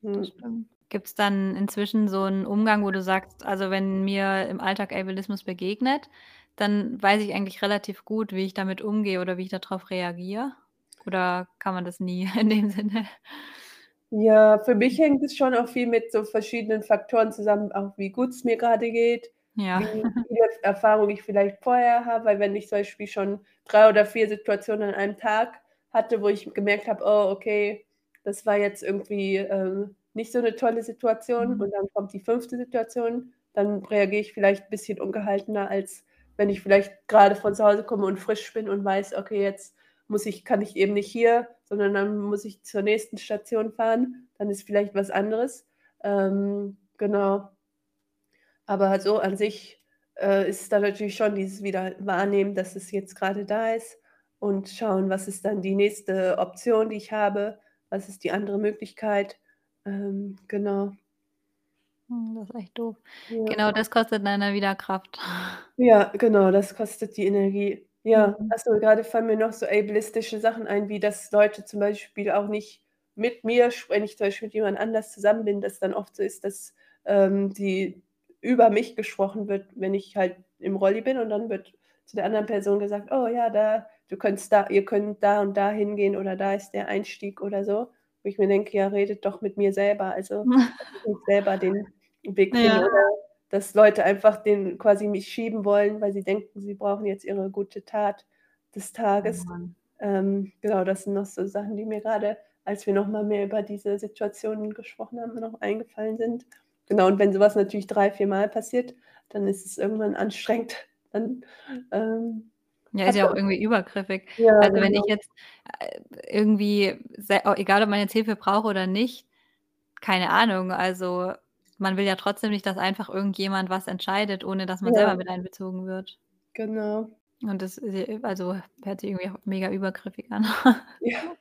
hm. stimmt. Gibt es dann inzwischen so einen Umgang, wo du sagst, also wenn mir im Alltag Ableismus begegnet, dann weiß ich eigentlich relativ gut, wie ich damit umgehe oder wie ich darauf reagiere? Oder kann man das nie in dem Sinne? Ja, für mich hängt es schon auch viel mit so verschiedenen Faktoren zusammen, auch wie gut es mir gerade geht, Ja. wie viele Erfahrungen ich vielleicht vorher habe, weil wenn ich zum Beispiel schon drei oder vier Situationen an einem Tag hatte, wo ich gemerkt habe, oh, okay, das war jetzt irgendwie ähm, nicht so eine tolle Situation Mhm. und dann kommt die fünfte Situation, dann reagiere ich vielleicht ein bisschen ungehaltener, als wenn ich vielleicht gerade von zu Hause komme und frisch bin und weiß, okay, jetzt muss ich, kann ich eben nicht hier, sondern dann muss ich zur nächsten Station fahren. Dann ist vielleicht was anderes. Ähm, genau. Aber so an sich äh, ist da natürlich schon dieses wieder wahrnehmen, dass es jetzt gerade da ist und schauen, was ist dann die nächste Option, die ich habe, was ist die andere Möglichkeit. Ähm, genau. Hm, das ist echt doof. Ja. Genau, das kostet dann wieder Kraft. Ja, genau, das kostet die Energie. Ja, achso, gerade fallen mir noch so ableistische Sachen ein, wie dass Leute zum Beispiel auch nicht mit mir wenn ich zum Beispiel mit jemand anders zusammen bin, dass dann oft so ist, dass, ähm, die über mich gesprochen wird, wenn ich halt im Rolli bin und dann wird zu der anderen Person gesagt: „Oh ja, da du könntest da ihr könnt da und da hingehen oder da ist der Einstieg“ oder so. Wo ich mir denke: „Ja, redet doch mit mir selber, also, dass selber den Weg finde“ Ja. oder dass Leute einfach den quasi mich schieben wollen, weil sie denken, sie brauchen jetzt ihre gute Tat des Tages. Oh ähm, genau, das sind noch so Sachen, die mir gerade, als wir noch mal mehr über diese Situationen gesprochen haben, noch eingefallen sind. Genau, und wenn sowas natürlich drei, vier Mal passiert, dann ist es irgendwann anstrengend. Dann, ähm, ja, ist ja auch irgendwie übergriffig. Ja, also wenn ich genau. jetzt äh, irgendwie, egal ob man jetzt Hilfe brauche oder nicht, keine Ahnung, also, man will ja trotzdem nicht, dass einfach irgendjemand was entscheidet, ohne dass man selber Ja. mit einbezogen wird. Genau. Und das, also, hört sich irgendwie auch mega übergriffig an. Ja.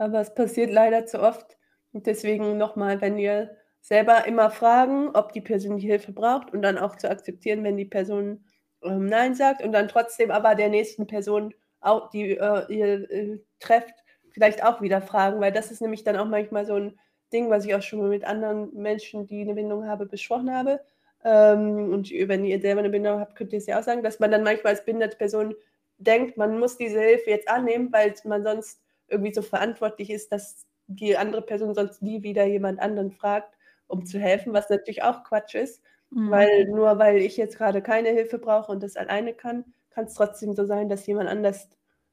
Aber es passiert leider zu oft und deswegen noch mal, wenn ihr selber immer fragen, ob die Person die Hilfe braucht und dann auch zu akzeptieren, wenn die Person, ähm, nein sagt und dann trotzdem aber der nächsten Person auch die, äh, ihr, äh, trefft, vielleicht auch wieder fragen, weil das ist nämlich dann auch manchmal so 'n Ding, was ich auch schon mal mit anderen Menschen, die 'ne Behinderung haben, besprochen habe. Ähm, und wenn ihr selber 'ne Behinderung habt, könnt ihr's ja auch sagen, dass man dann manchmal als behinderte Person denkt, man muss diese Hilfe jetzt annehmen, weil man sonst irgendwie so verantwortlich ist, dass die andere Person sonst nie wieder jemand anderen fragt, um zu helfen, was natürlich auch Quatsch ist, Mhm. weil nur weil ich jetzt grade keine Hilfe brauche und das alleine kann, kann's trotzdem so sein, dass jemand anders,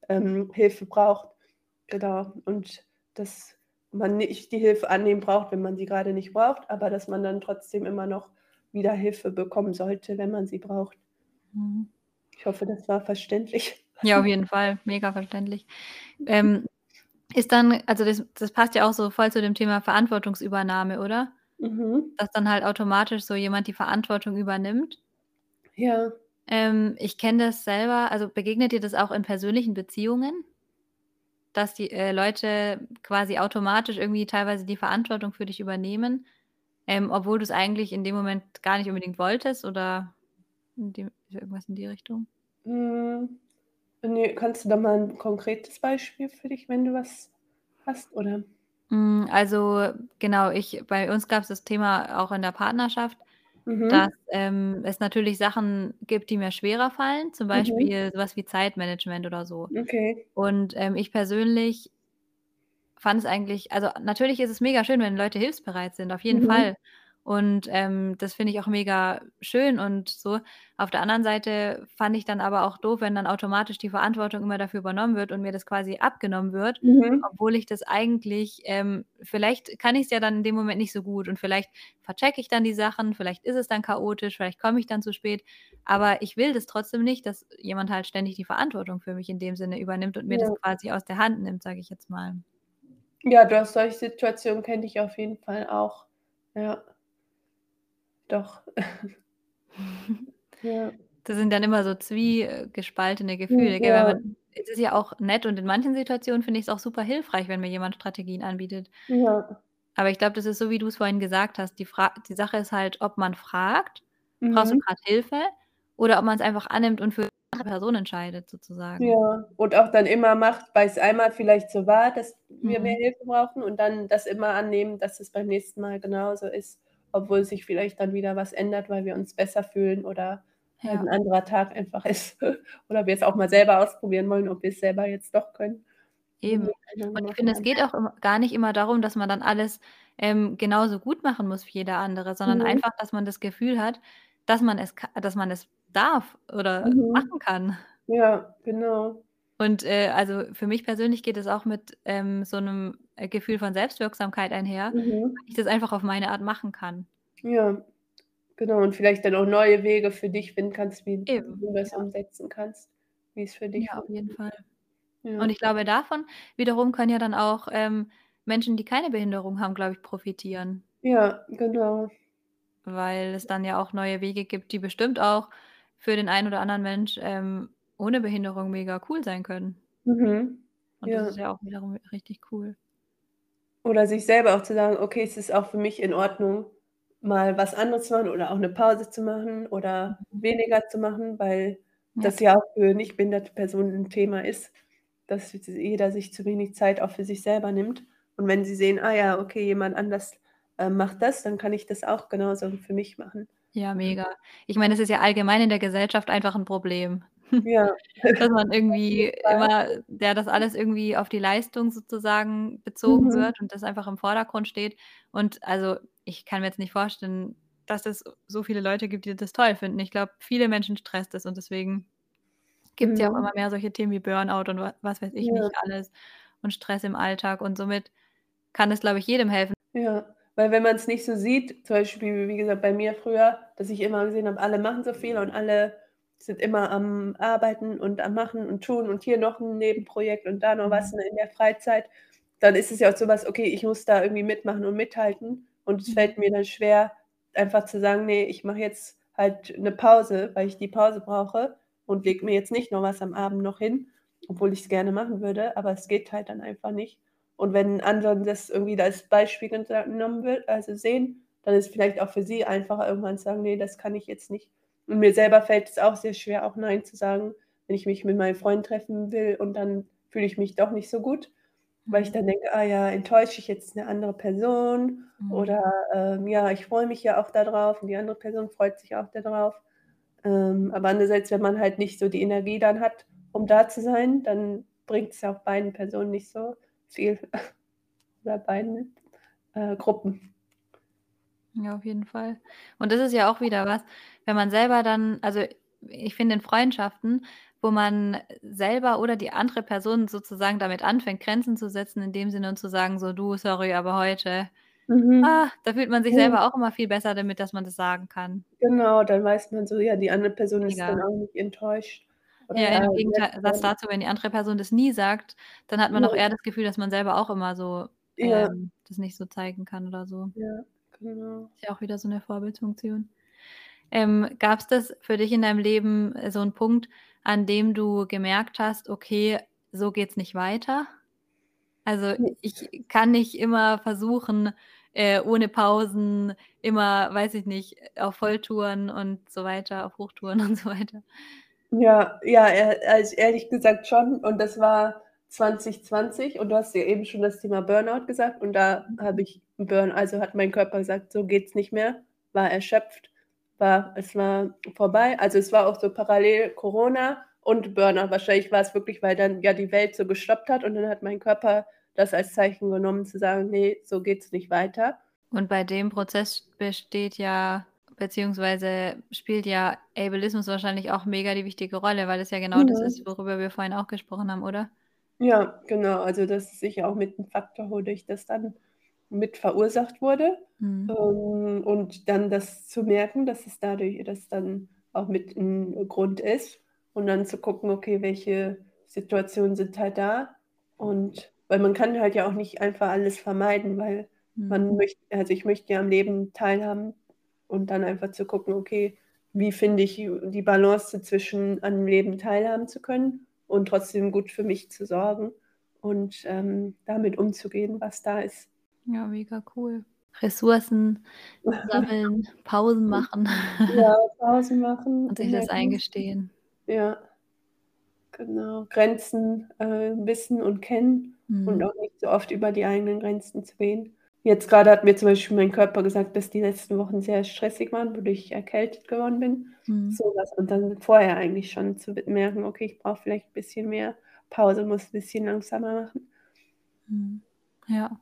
ähm, Hilfe braucht. Genau. Und dass man nicht die Hilfe annehmen braucht, wenn man sie grade nicht braucht, aber dass man dann trotzdem immer noch wieder Hilfe bekommen sollte, wenn man sie braucht. Mhm. Ich hoffe, das war verständlich. Ja, auf jeden Fall, mega verständlich. Ähm, ist dann also, das das passt ja auch so voll zu dem Thema Verantwortungsübernahme, oder? Mhm. Dass dann halt automatisch so jemand die Verantwortung übernimmt? Ja. Ähm, ich kenne das selber also, begegnet dir das auch in persönlichen Beziehungen? Dass die, äh, Leute quasi automatisch irgendwie teilweise die Verantwortung für dich übernehmen, ähm, obwohl du's eigentlich in dem Moment gar nicht unbedingt wolltest oder in dem irgendwas in die Richtung? Hm, ne, kannst du da mal 'n konkretes Beispiel für dich, wenn du was hast, oder? Hm, also, genau, ich bei uns gab's das Thema auch in der Partnerschaft, dass, Mhm. ähm, es natürlich Sachen gibt, die mir schwerer fallen, zum Mhm. Beispiel so was wie Zeitmanagement oder so. Okay. Und, ähm, ich persönlich fand es eigentlich also, natürlich ist es mega schön, wenn Leute hilfsbereit sind, auf jeden Mhm. Fall. Und, ähm, das finde ich auch mega schön und so. Auf der anderen Seite fand ich dann aber auch doof, wenn dann automatisch die Verantwortung immer dafür übernommen wird und mir das quasi abgenommen wird, Mhm. obwohl ich das eigentlich ähm, vielleicht kann ich's ja dann in dem Moment nicht so gut und vielleicht verchecke ich dann die Sachen, vielleicht ist es dann chaotisch, vielleicht komme ich dann zu spät, aber ich will das trotzdem nicht, dass jemand halt ständig die Verantwortung für mich in dem Sinne übernimmt und mir das Ja. quasi aus der Hand nimmt, sage ich jetzt mal. Ja, doch, solche Situationen kenne ich auf jeden Fall auch. Ja. Doch. Ja. Das sind dann immer so zwiegespaltene Gefühle, ja. man es ist ja auch nett und in manchen Situationen finde ich's auch super hilfreich, wenn mir jemand Strategien anbietet. Ja. Aber ich glaube, das ist so, wie du's vorhin gesagt hast, die Fra die Sache ist halt, ob man fragt: „Brauchst du Mhm. grad Hilfe?“ Oder ob man's einfach annimmt und für die andere Person entscheidet sozusagen. Ja, und auch dann immer macht, weil's einmal vielleicht so war, dass wir mehr Mhm. Hilfe brauchen und dann das immer annehmen, dass es beim nächsten Mal genauso ist, obwohl sich vielleicht dann wieder was ändert, weil wir uns besser fühlen oder halt 'n Ja. anderer Tag einfach ist oder wir es auch mal selber ausprobieren wollen, ob wir's selber jetzt doch können, Eben. wir Und ich finde, es geht auch gar nicht immer darum, dass man dann alles, ähm, genauso gut machen muss wie jeder andere, sondern Mhm. einfach, dass man das Gefühl hat, dass man es dass man es darf oder Mhm. machen kann. Ja, genau. Und, äh, also, für mich persönlich geht es auch mit, ähm, so 'nem, äh, Gefühl von Selbstwirksamkeit einher, Mhm. weil ich das einfach auf meine Art machen kann. Ja, genau und vielleicht dann auch neue Wege für dich finden kannst, wie Eben, du das ja. umsetzen kannst, wie's für dich Ja, auf jeden. Fall. Und Ja. ich glaube, davon wiederum können ja dann auch, ähm, Menschen, die keine Behinderung haben, glaube ich, profitieren. Ja, genau. Weil es dann ja auch neue Wege gibt, die bestimmt auch für den einen oder anderen Mensch, ähm, ohne Behinderung mega cool sein können. Mhm. Und das ist Ja. ja auch wiederum richtig cool. Oder sich selber auch zu sagen: „Okay, es ist auch für mich in Ordnung, mal was anderes zu machen oder auch 'ne Pause zu machen oder Mhm. weniger zu machen“, weil Ja. das ja auch für nicht behinderte Personen 'n Thema ist, dass jeder sich zu wenig Zeit auch für sich selber nimmt. Und wenn sie sehen: „Ah ja, okay, jemand anders, ähm, macht das, dann kann ich das auch genauso für mich machen.“ Ja, Ja. mega. Ich meine, es ist ja allgemein in der Gesellschaft einfach 'n Problem, Ja, dass man irgendwie immer ja, dass alles irgendwie auf die Leistung sozusagen bezogen Mhm. wird und das einfach im Vordergrund steht. Und also, ich kann mir jetzt nicht vorstellen, dass es so viele Leute gibt, die das toll finden. Ich glaube, viele Menschen stresst es und deswegen gibt's ja auch Mhm. immer mehr solche Themen wie Burnout und wa was weiß ich Ja. nicht alles und Stress im Alltag und somit kann es, glaube ich, jedem helfen. Ja, weil wenn man's nicht so sieht, zum Beispiel, wie gesagt, bei mir früher, dass ich immer gesehen habe, alle machen so viel und alle sind immer am Arbeiten und am Machen und Tun und hier noch 'n Nebenprojekt und da noch was Mhm. in der Freizeit. dann ist es ja auch so was, okay, ich muss da irgendwie mitmachen und mithalten. Und es Mhm. fällt mir dann schwer, einfach zu sagen: „Ne, ich mache jetzt halt 'ne Pause, weil ich die Pause brauche und lege mir jetzt nicht noch was am Abend noch hin“, obwohl ich's gerne machen würde, aber es geht halt dann einfach nicht. Und wenn andere das irgendwie als Beispiel genommen wird also sehen, dann ist vielleicht auch für sie einfacher, irgendwann zu sagen: „Ne, das kann ich jetzt nicht.“ Und mir selber fällt es auch sehr schwer, auch nein zu sagen, wenn ich mich mit meinen Freunden treffen will und dann fühle ich mich doch nicht so gut, weil ich Mhm. dann denke: „Ah ja, enttäusche ich jetzt 'ne andere Person Mhm. oder, ähm, ja, ich freue mich ja auch da drauf und die andere Person freut sich auch da drauf.“ Ähm, aber andererseits, wenn man halt nicht so die Energie dann hat, um da zu sein, dann bringt's ja auch beiden Personen nicht so viel oder beiden, äh, Gruppen. Ja, auf jeden Fall. Und das ist ja auch wieder was, wenn man selber dann also, ich finde in Freundschaften, wo man selber oder die andere Person sozusagen damit anfängt, Grenzen zu setzen in dem Sinne und zu sagen so: „Du, sorry, aber heute“ Mhm. ah, da fühlt man sich Mhm. selber auch immer viel besser damit, dass man das sagen kann. Genau, dann weiß man so, ja, die andere Person ist dann Mega. auch nicht enttäuscht oder Ja, ja, im nett Gegenta Satz dazu, wenn die andere Person das nie sagt, dann hat man auch Ja. eher das Gefühl, dass man selber auch immer so, Ja. ähm, das nicht so zeigen kann oder so. Ja, genau. Ist ja auch wieder so 'ne Vorbildfunktion. Ähm, gab's das für dich in deinem Leben, äh, so 'n Punkt, an dem du gemerkt hast: „Okay, so geht's nicht weiter?“ Also, ich kann nicht immer versuchen, äh, ohne Pausen, immer, weiß ich nicht, auf Volltouren und so weiter, auf Hochtouren und so weiter. Ja, ja, e also, ehrlich gesagt schon. Und das war 2020 und du hast ja eben schon das Thema Burnout gesagt. Und da habe ich Burn also, hat mein Körper gesagt: „So geht's nicht mehr“, war erschöpft, war es war vorbei. Also, es war auch so parallel Corona und Burnout. Wahrscheinlich war's wirklich, weil dann ja die Welt so gestoppt hat und dann hat mein Körper das als Zeichen genommen zu sagen: „Ne, so geht's nicht weiter.“ Und bei dem Prozess besteht ja beziehungsweise spielt ja Ableismus wahrscheinlich auch mega die wichtige Rolle, weil es ja genau das ist, Mhm. worüber wir vorhin auch gesprochen haben, oder? Ja, genau. Also, das ist sicher auch mit 'n Faktor, wodurch das dann mit verursacht wurde. Mhm. Ähm, und dann das zu merken, dass es dadurch das dann auch mit 'n Grund ist und dann zu gucken, okay, welche Situationen sind halt da und weil man kann halt ja auch nicht einfach alles vermeiden, weil Mhm. man möcht also, ich möchte ja am Leben teilhaben und dann einfach zu gucken: „Okay, wie finde ich die Balance zwischen am Leben teilhaben zu können und trotzdem gut für mich zu sorgen und, ähm, damit umzugehen, was da ist.“ Ja, mega cool. Ressourcen sammeln, Pausen machen Ja, Pausen machen, und sich das eingestehen. Ja. Genau, Grenzen, äh, wissen und kennen und Mhm. auch nicht so oft über die eigenen Grenzen zu gehen. Jetzt grade hat mir zum Beispiel mein Körper gesagt, dass die letzten Wochen sehr stressig waren, wodurch ich erkältet geworden bin. Mhm. So was und dann vorher eigentlich schon zu merken: „Okay, ich brauche vielleicht bisschen mehr Pause, muss bisschen langsamer machen.“ Mhm. Ja.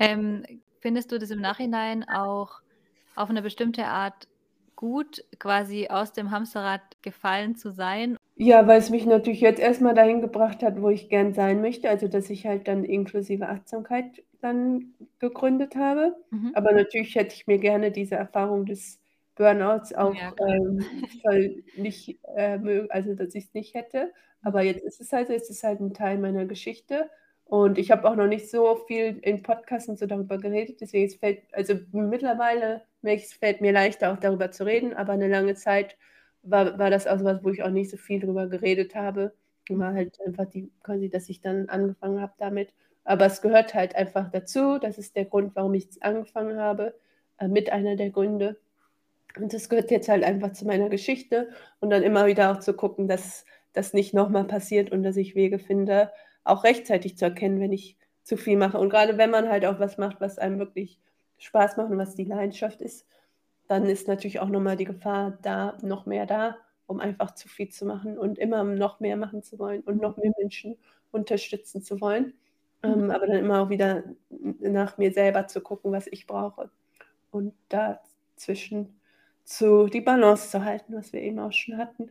Ähm, findest du das im Nachhinein auch auf 'ne bestimmte Art gut, quasi aus dem Hamsterrad gefallen zu sein? Ja, weil's mich natürlich jetzt erst mal dahin gebracht hat, wo ich gern sein möchte, also, dass ich halt dann inklusive Achtsamkeit dann gegründet habe. Mhm. Aber natürlich hätte ich mir gerne diese Erfahrung des Burnouts Ja, auch, klar. ähm, voll nicht, äh, also, dass ich's nicht hätte. Aber Mhm. jetzt ist es halt es ist halt 'n Teil meiner Geschichte und ich habe auch noch nicht so viel in Podcasts und so darüber geredet, deswegen es fällt also, mittlerweile ich, es fällt mir leichter, auch darüber zu reden, aber 'ne lange Zeit war war das auch was, wo ich auch nicht so viel drüber geredet habe. War halt einfach die quasi, dass ich dann angefangen habe damit. Aber es gehört halt einfach dazu. Das ist der Grund, warum ich's angefangen habe äh, mit einer der Gründe. Und das gehört jetzt halt einfach zu meiner Geschichte und dann immer wieder auch zu gucken, dass das nicht noch mal passiert und dass ich Wege finde, auch rechtzeitig zu erkennen, wenn ich zu viel mache. Und grade wenn man halt auch was macht, was einem wirklich Spaß macht und was die Leidenschaft ist, dann ist natürlich auch noch mal die Gefahr da noch mehr da, um einfach zu viel zu machen und immer noch mehr machen zu wollen und Mhm. noch mehr Menschen unterstützen zu wollen. Mhm. Ähm, aber dann immer auch wieder nach mir selber zu gucken, was ich brauche und dazwischen zu die Balance zu halten, was wir eben auch schon hatten.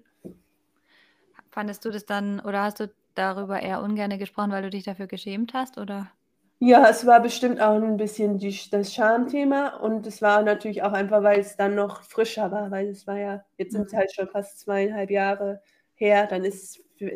Fandest du das dann oder hast du darüber eher ungerne gesprochen, weil du dich dafür geschämt hast, oder? Ja, es war bestimmt auch 'n bisschen die das Schamthema und es war natürlich auch einfach, weil's dann noch frischer war, weil es war ja jetzt Mhm. halt schon fast 2 1/2 Jahre her, dann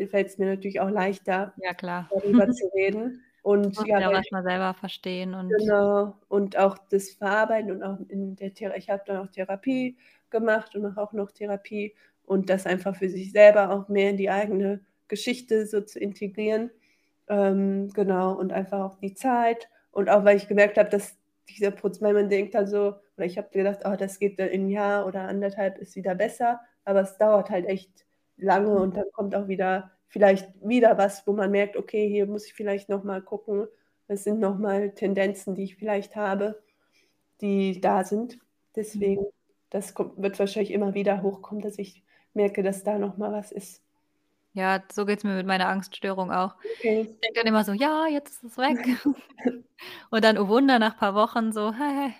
fällt es mir natürlich auch leichter, Ja, klar. darüber zu reden. Und ja, ja auch weil erst mal selber verstehen und Genau. Und auch das Verarbeiten und auch in der Thera ich habe dann auch Therapie gemacht und mache auch noch Therapie und das einfach für sich selber auch mehr in die eigene Geschichte so zu integrieren. Ähm, genau, und einfach auch die Zeit und auch, weil ich gemerkt habe, dass dieser Prozess weil man denkt dann so oder ich habe gedacht: „Oh, das geht dann in 'n Jahr oder 1,5 ist wieder besser“, aber es dauert halt echt lange und dann kommt auch wieder vielleicht wieder was, wo man merkt: „Okay, hier muss ich vielleicht noch mal gucken. Das sind noch mal Tendenzen, die ich vielleicht habe, die da sind.“ Mhm. Deswegen, das kommt wird wahrscheinlich immer wieder hochkommen, dass ich merke, dass da noch mal was ist. Ja, so geht's mir mit meiner Angststörung auch. Okay. Ich denke dann immer so: „Ja, jetzt ist es weg.“ Und dann, oh Wunder, nach paar Wochen so: „Hä,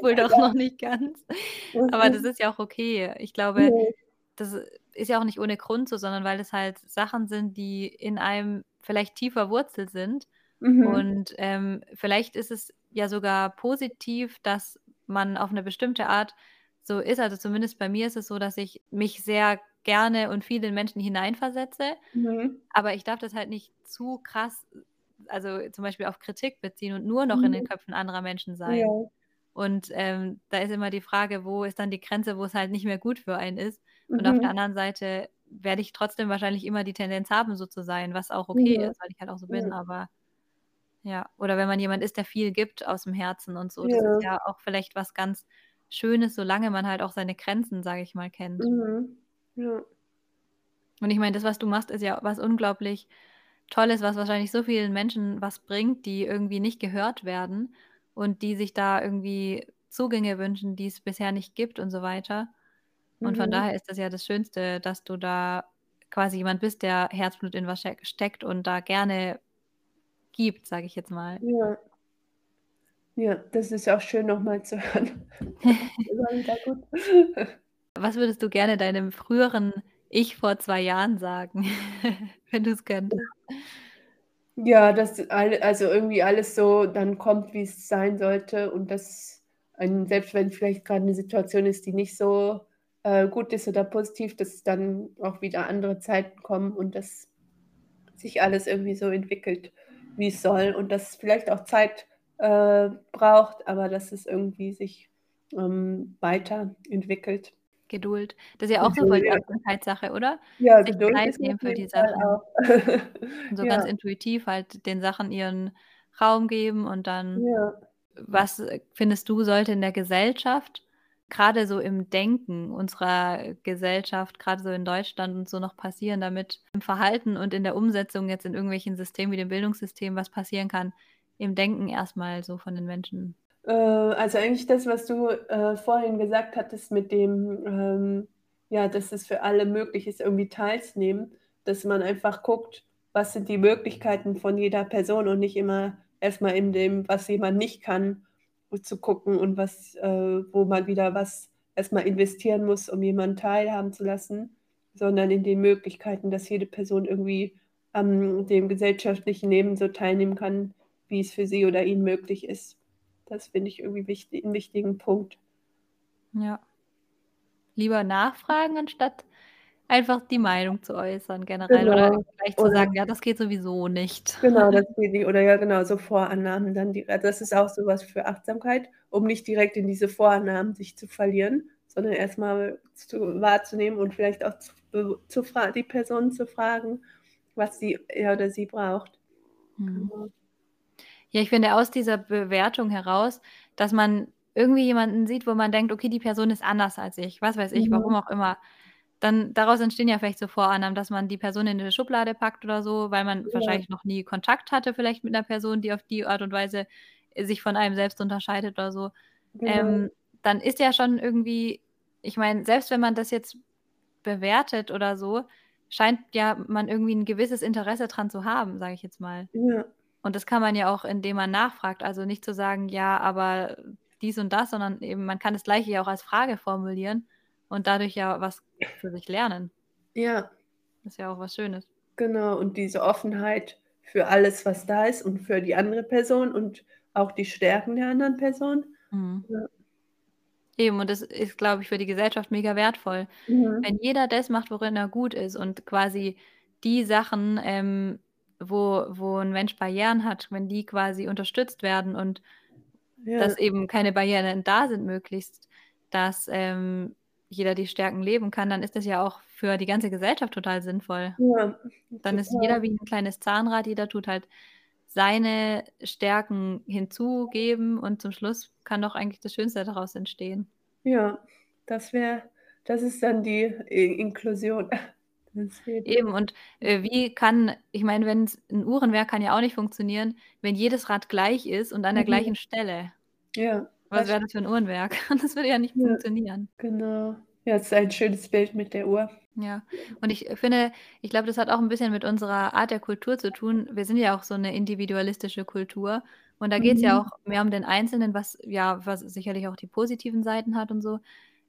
wohl doch noch nicht ganz.“ Aber das Mhm. ist ja auch okay. Ich glaube, das ist ja auch nicht ohne Grund so, sondern weil es halt Sachen sind, die in einem vielleicht tief verwurzelt sind. Mhm. Und, ähm, vielleicht ist es ja sogar positiv, dass man auf 'ne bestimmte Art so ist. Also, zumindest bei mir ist es so, dass ich mich sehr gerne und viel in Menschen hineinversetze, Mhm. aber ich darf das halt nicht zu krass, also, zum Beispiel auf Kritik beziehen und nur noch in den Mhm. Köpfen anderer Menschen sein. Ja. Und, ähm, da ist immer die Frage, wo ist dann die Grenze, wo's halt nicht mehr gut für einen ist? Und auf der Mhm. anderen Seite werde ich trotzdem wahrscheinlich immer die Tendenz haben, so zu sein, was auch okay Ja. ist, weil ich halt auch so bin, Ja. aber ja. Oder wenn man jemand ist, der viel gibt aus'm Herzen und so. Das ist ja auch vielleicht was ganz Schönes, solange man halt auch seine Grenzen, sage ich mal, kennt. Mhm. Ja. Und ich meine, das, was du machst, ist ja was unglaublich Tolles, was wahrscheinlich so vielen Menschen was bringt, die irgendwie nicht gehört werden und die sich da irgendwie Zugänge wünschen, die es bisher nicht gibt und so weiter. Und von Mhm. daher ist das ja das Schönste, dass du da quasi jemand bist, der Herzblut in was ste steckt und da gerne gibt, sage ich jetzt mal. Ja. Ja, das ist auch schön, noch mal zu hören. Was würdest du gerne deinem früheren Ich vor 2 Jahren sagen, wenn du's könntest? Ja, dass also, irgendwie alles so dann kommt, wie's sein sollte und dass ein selbst wenn vielleicht grad 'ne Situation ist, die nicht so, äh, gut ist oder positiv, dass dann auch wieder andere Zeiten kommen und dass sich alles irgendwie so entwickelt, wie's soll und dass vielleicht auch Zeit, äh, braucht, aber dass es irgendwie sich, ähm, weiterentwickelt. Geduld. Das ist ja auch so voll Geduld, die ja. Oder? Ja, Sich Geduld Zeit nehmen für die Sachen. auch. Und so ganz Ja. intuitiv halt den Sachen ihren Raum geben und dann Ja. was, findest du, sollte in der Gesellschaft, grade so im Denken unserer Gesellschaft, grade so in Deutschland und so noch passieren, damit im Verhalten und in der Umsetzung jetzt in irgendwelchen Systemen wie dem Bildungssystem was passieren kann im Denken erst mal so von den Menschen? Äh, also, eigentlich das, was du, äh, vorhin gesagt hattest mit dem, ähm, ja, dass es für alle möglich ist, irgendwie teilzunehmen, dass man einfach guckt, was sind die Möglichkeiten von jeder Person und nicht immer erst mal in dem, was jemand nicht kann, zu gucken und was äh, wo man wieder was erst mal investieren muss, um jemanden teilhaben zu lassen, sondern in den Möglichkeiten, dass jede Person irgendwie an dem gesellschaftlichen Leben so teilnehmen kann, wie es für sie oder ihn möglich ist. Das finde ich irgendwie wichti 'n wichtigen Punkt. Ja. Lieber nachfragen, anstatt einfach die Meinung zu äußern generell oder Genau. gleich zu Oder sagen: „Ja, das geht sowieso nicht.“ Genau, das geht nicht oder ja, genau, so Vorannahmen dann die das ist auch so was für Achtsamkeit, um nicht direkt in diese Vorannahmen sich zu verlieren, sondern erst mal zu wahrzunehmen und vielleicht auch zu fra die Person zu fragen, was sie er oder sie braucht. Mhm. Ja, ich finde aus dieser Bewertung heraus, dass man irgendwie jemanden sieht, wo man denkt: „Okay, die Person ist anders als ich“, was weiß ich, warum Mhm. auch immer. Dann daraus entstehen ja vielleicht so Vorannahmen, dass man die Person in 'ne Schublade packt oder so, weil man Ja. wahrscheinlich noch nie Kontakt hatte vielleicht mit 'ner Person, die auf die Art und Weise, äh, sich von einem selbst unterscheidet oder so. Genau. Ähm, dann ist ja schon irgendwie ich meine, selbst wenn man das jetzt bewertet oder so, scheint ja man irgendwie 'n gewisses Interesse dran zu haben, sage ich jetzt mal. Ja. Und das kann man ja auch, indem man nachfragt. Also, nicht zu sagen: „Ja, aber dies und das“, sondern eben man kann das Gleiche ja auch als Frage formulieren und dadurch ja was für sich lernen. Ja. Ist ja auch was Schönes. Genau, und diese Offenheit für alles, was da ist und für die andere Person und auch die Stärken der anderen Person. Mhm. Ja. Eben, und das ist, glaube ich, für die Gesellschaft mega wertvoll. Mhm. Wenn jeder das macht, worin er gut ist und quasi die Sachen, ähm, wo wo 'n Mensch Barrieren hat, wenn die quasi unterstützt werden und Ja. dass eben keine Barrieren da sind möglichst, dass, ähm, jeder die Stärken leben kann, dann ist das ja auch für die ganze Gesellschaft total sinnvoll. Ja, Dann ist total. jeder wie 'n kleines Zahnrad, jeder tut halt seine Stärken hinzugeben und zum Schluss kann doch eigentlich das Schönste daraus entstehen. Ja, das wäre das ist dann die Inklusion. Geht Eben und, äh, wie kann ich meine, wenn's 'n Uhrenwerk kann ja auch nicht funktionieren, wenn jedes Rad gleich ist und an der Mhm. gleichen Stelle. Ja, Was wäre das für 'n Uhrenwerk? Das würde ja nicht Ja, funktionieren. genau. Ja, ist ein schönes Bild mit der Uhr. Ja, und ich finde ich glaube, das hat auch 'n bisschen mit unserer Art der Kultur zu tun. Wir sind ja auch so 'ne individualistische Kultur und da geht's ja Mhm. auch mehr um den Einzelnen, was ja was sicherlich auch die positiven Seiten hat und so.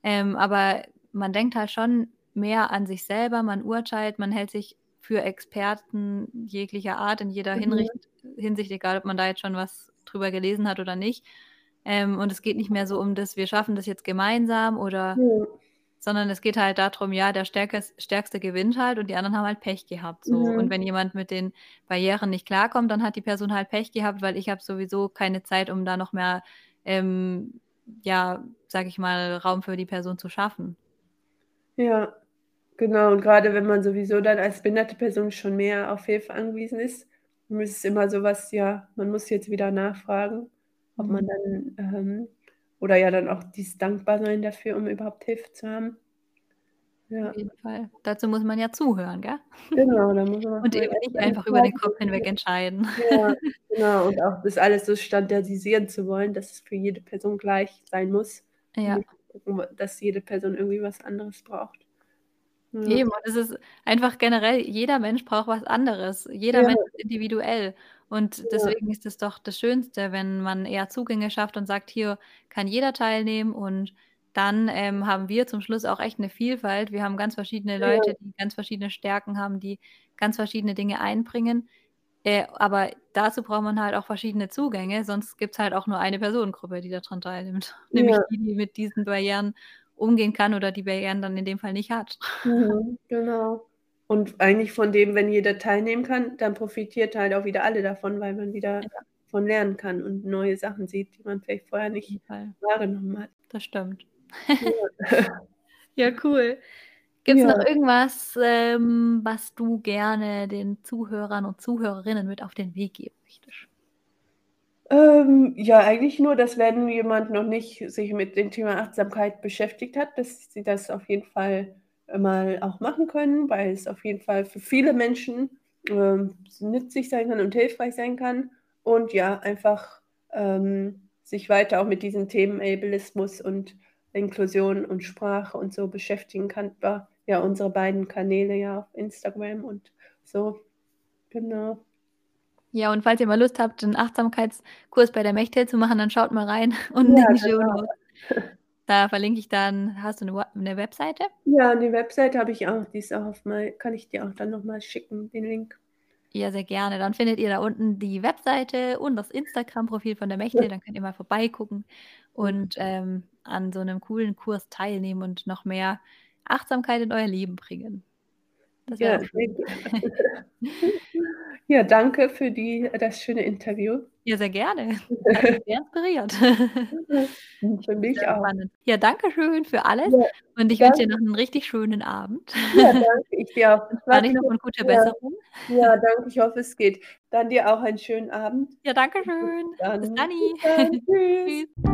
Ähm, aber man denkt halt schon mehr an sich selber, man urteilt, man hält sich für Experten jeglicher Art in jeder Mhm. Hinsicht, egal ob man da jetzt schon was drüber gelesen hat oder nicht. Ähm, und es geht nicht mehr so um das: „Wir schaffen das jetzt gemeinsam“, oder Ja. sondern es geht halt da drum, ja, der Stärkes Stärkste gewinnt halt und die anderen haben halt Pech gehabt so. Und Mhm. wenn jemand mit den Barrieren nicht klarkommt, dann hat die Person halt Pech gehabt, weil ich habe sowieso keine Zeit, um da noch mehr, ähm, ja, sage ich mal, Raum für die Person zu schaffen. Ja, genau. Und grade wenn man sowieso dann als behinderte Person schon mehr auf Hilfe angewiesen ist, ist es immer so was, ja, man muss jetzt wieder nachfragen, ob man Mhm. dann, ähm oder ja dann auch dieses Dankbar-Sein dafür, um überhaupt Hilfe zu haben. Auf Ja. jeden Fall. Dazu muss man ja zuhören, gell? Genau, da muss man Und eben nicht einfach über den Kopf hinweg entscheiden. Ja, genau. Und auch das alles so standardisieren zu wollen, dass es für jede Person gleich sein muss. Ja. dass jede Person irgendwie was anderes braucht. Ja. Eben, und es ist einfach generell jeder Mensch braucht was anderes. Jeder Ja. Mensch ist individuell. Und Ja. deswegen ist es doch das Schönste, wenn man eher Zugänge schafft und sagt: „Hier kann jeder teilnehmen“, und dann, ähm, haben wir zum Schluss auch echt 'ne Vielfalt. Wir haben ganz verschiedene. Leute, die ganz verschiedene Stärken haben, die ganz verschiedene Dinge einbringen. Äh, aber dazu braucht man halt auch verschiedene Zugänge, sonst gibt's halt auch nur eine Personengruppe, die da dran teilnimmt, nämlich die, die mit diesen Barrieren umgehen kann oder die Barrieren dann in dem Fall nicht hat. Mhm, genau. Und eigentlich von dem, wenn jeder teilnehmen kann, dann profitiert halt auch wieder alle davon, weil man wieder Ja. von lernen kann und neue Sachen sieht, die man vielleicht vorher nicht wahrgenommen hat. Das stimmt. Ja. Ja, cool. Gibt's noch Ja. irgendwas, ähm, was du gerne den Zuhörern und Zuhörerinnen mit auf den Weg geben möchtest? Ähm, ja, eigentlich nur, dass wenn jemand noch nicht sich mit dem Thema Achtsamkeit beschäftigt hat, dass sie das auf jeden Fall, äh, mal auch machen können, weil es auf jeden Fall für viele Menschen, ähm, nützlich sein kann und hilfreich sein kann. Und ja, einfach, ähm, sich weiter auch mit diesen Themen Ableismus und Inklusion und Sprache und so beschäftigen kann ja, unsere beiden Kanäle ja auf Instagram und so. Genau. Ja, und falls ihr mal Lust habt, 'n Achtsamkeitskurs bei der Mechthild zu machen, dann schaut mal rein unten Ja, in die Show genau. Da verlinke ich dann hast du 'ne Wha 'ne Webseite? Ja, die Webseite habe ich auch, die ist auch auf mei kann ich dir auch dann noch mal schicken, den Link. Ja, sehr gerne. Dann findet ihr da unten die Webseite und das Instagram-Profil von der. Mechthild, dann könnt ihr mal vorbeigucken und, ähm, an so 'nem coolen Kurs teilnehmen und noch mehr Achtsamkeit in euer Leben bringen. Ja. Ja, danke für die das schöne Interview. Ja, sehr gerne. Hat mich sehr inspiriert. Für mich Sehr auch. spannend. Ja, danke schön für alles Ja, und ich wünsche dir noch 'nen richtig schönen Abend. Ja, danke, ich dir auch. Entspann dich noch und gute. Besserung. Ja, danke, ich hoffe, es geht. Dann dir auch einen schönen Abend. Ja, danke Bis schön. Bis dann. Bis dann. Tschüss. Tschüss.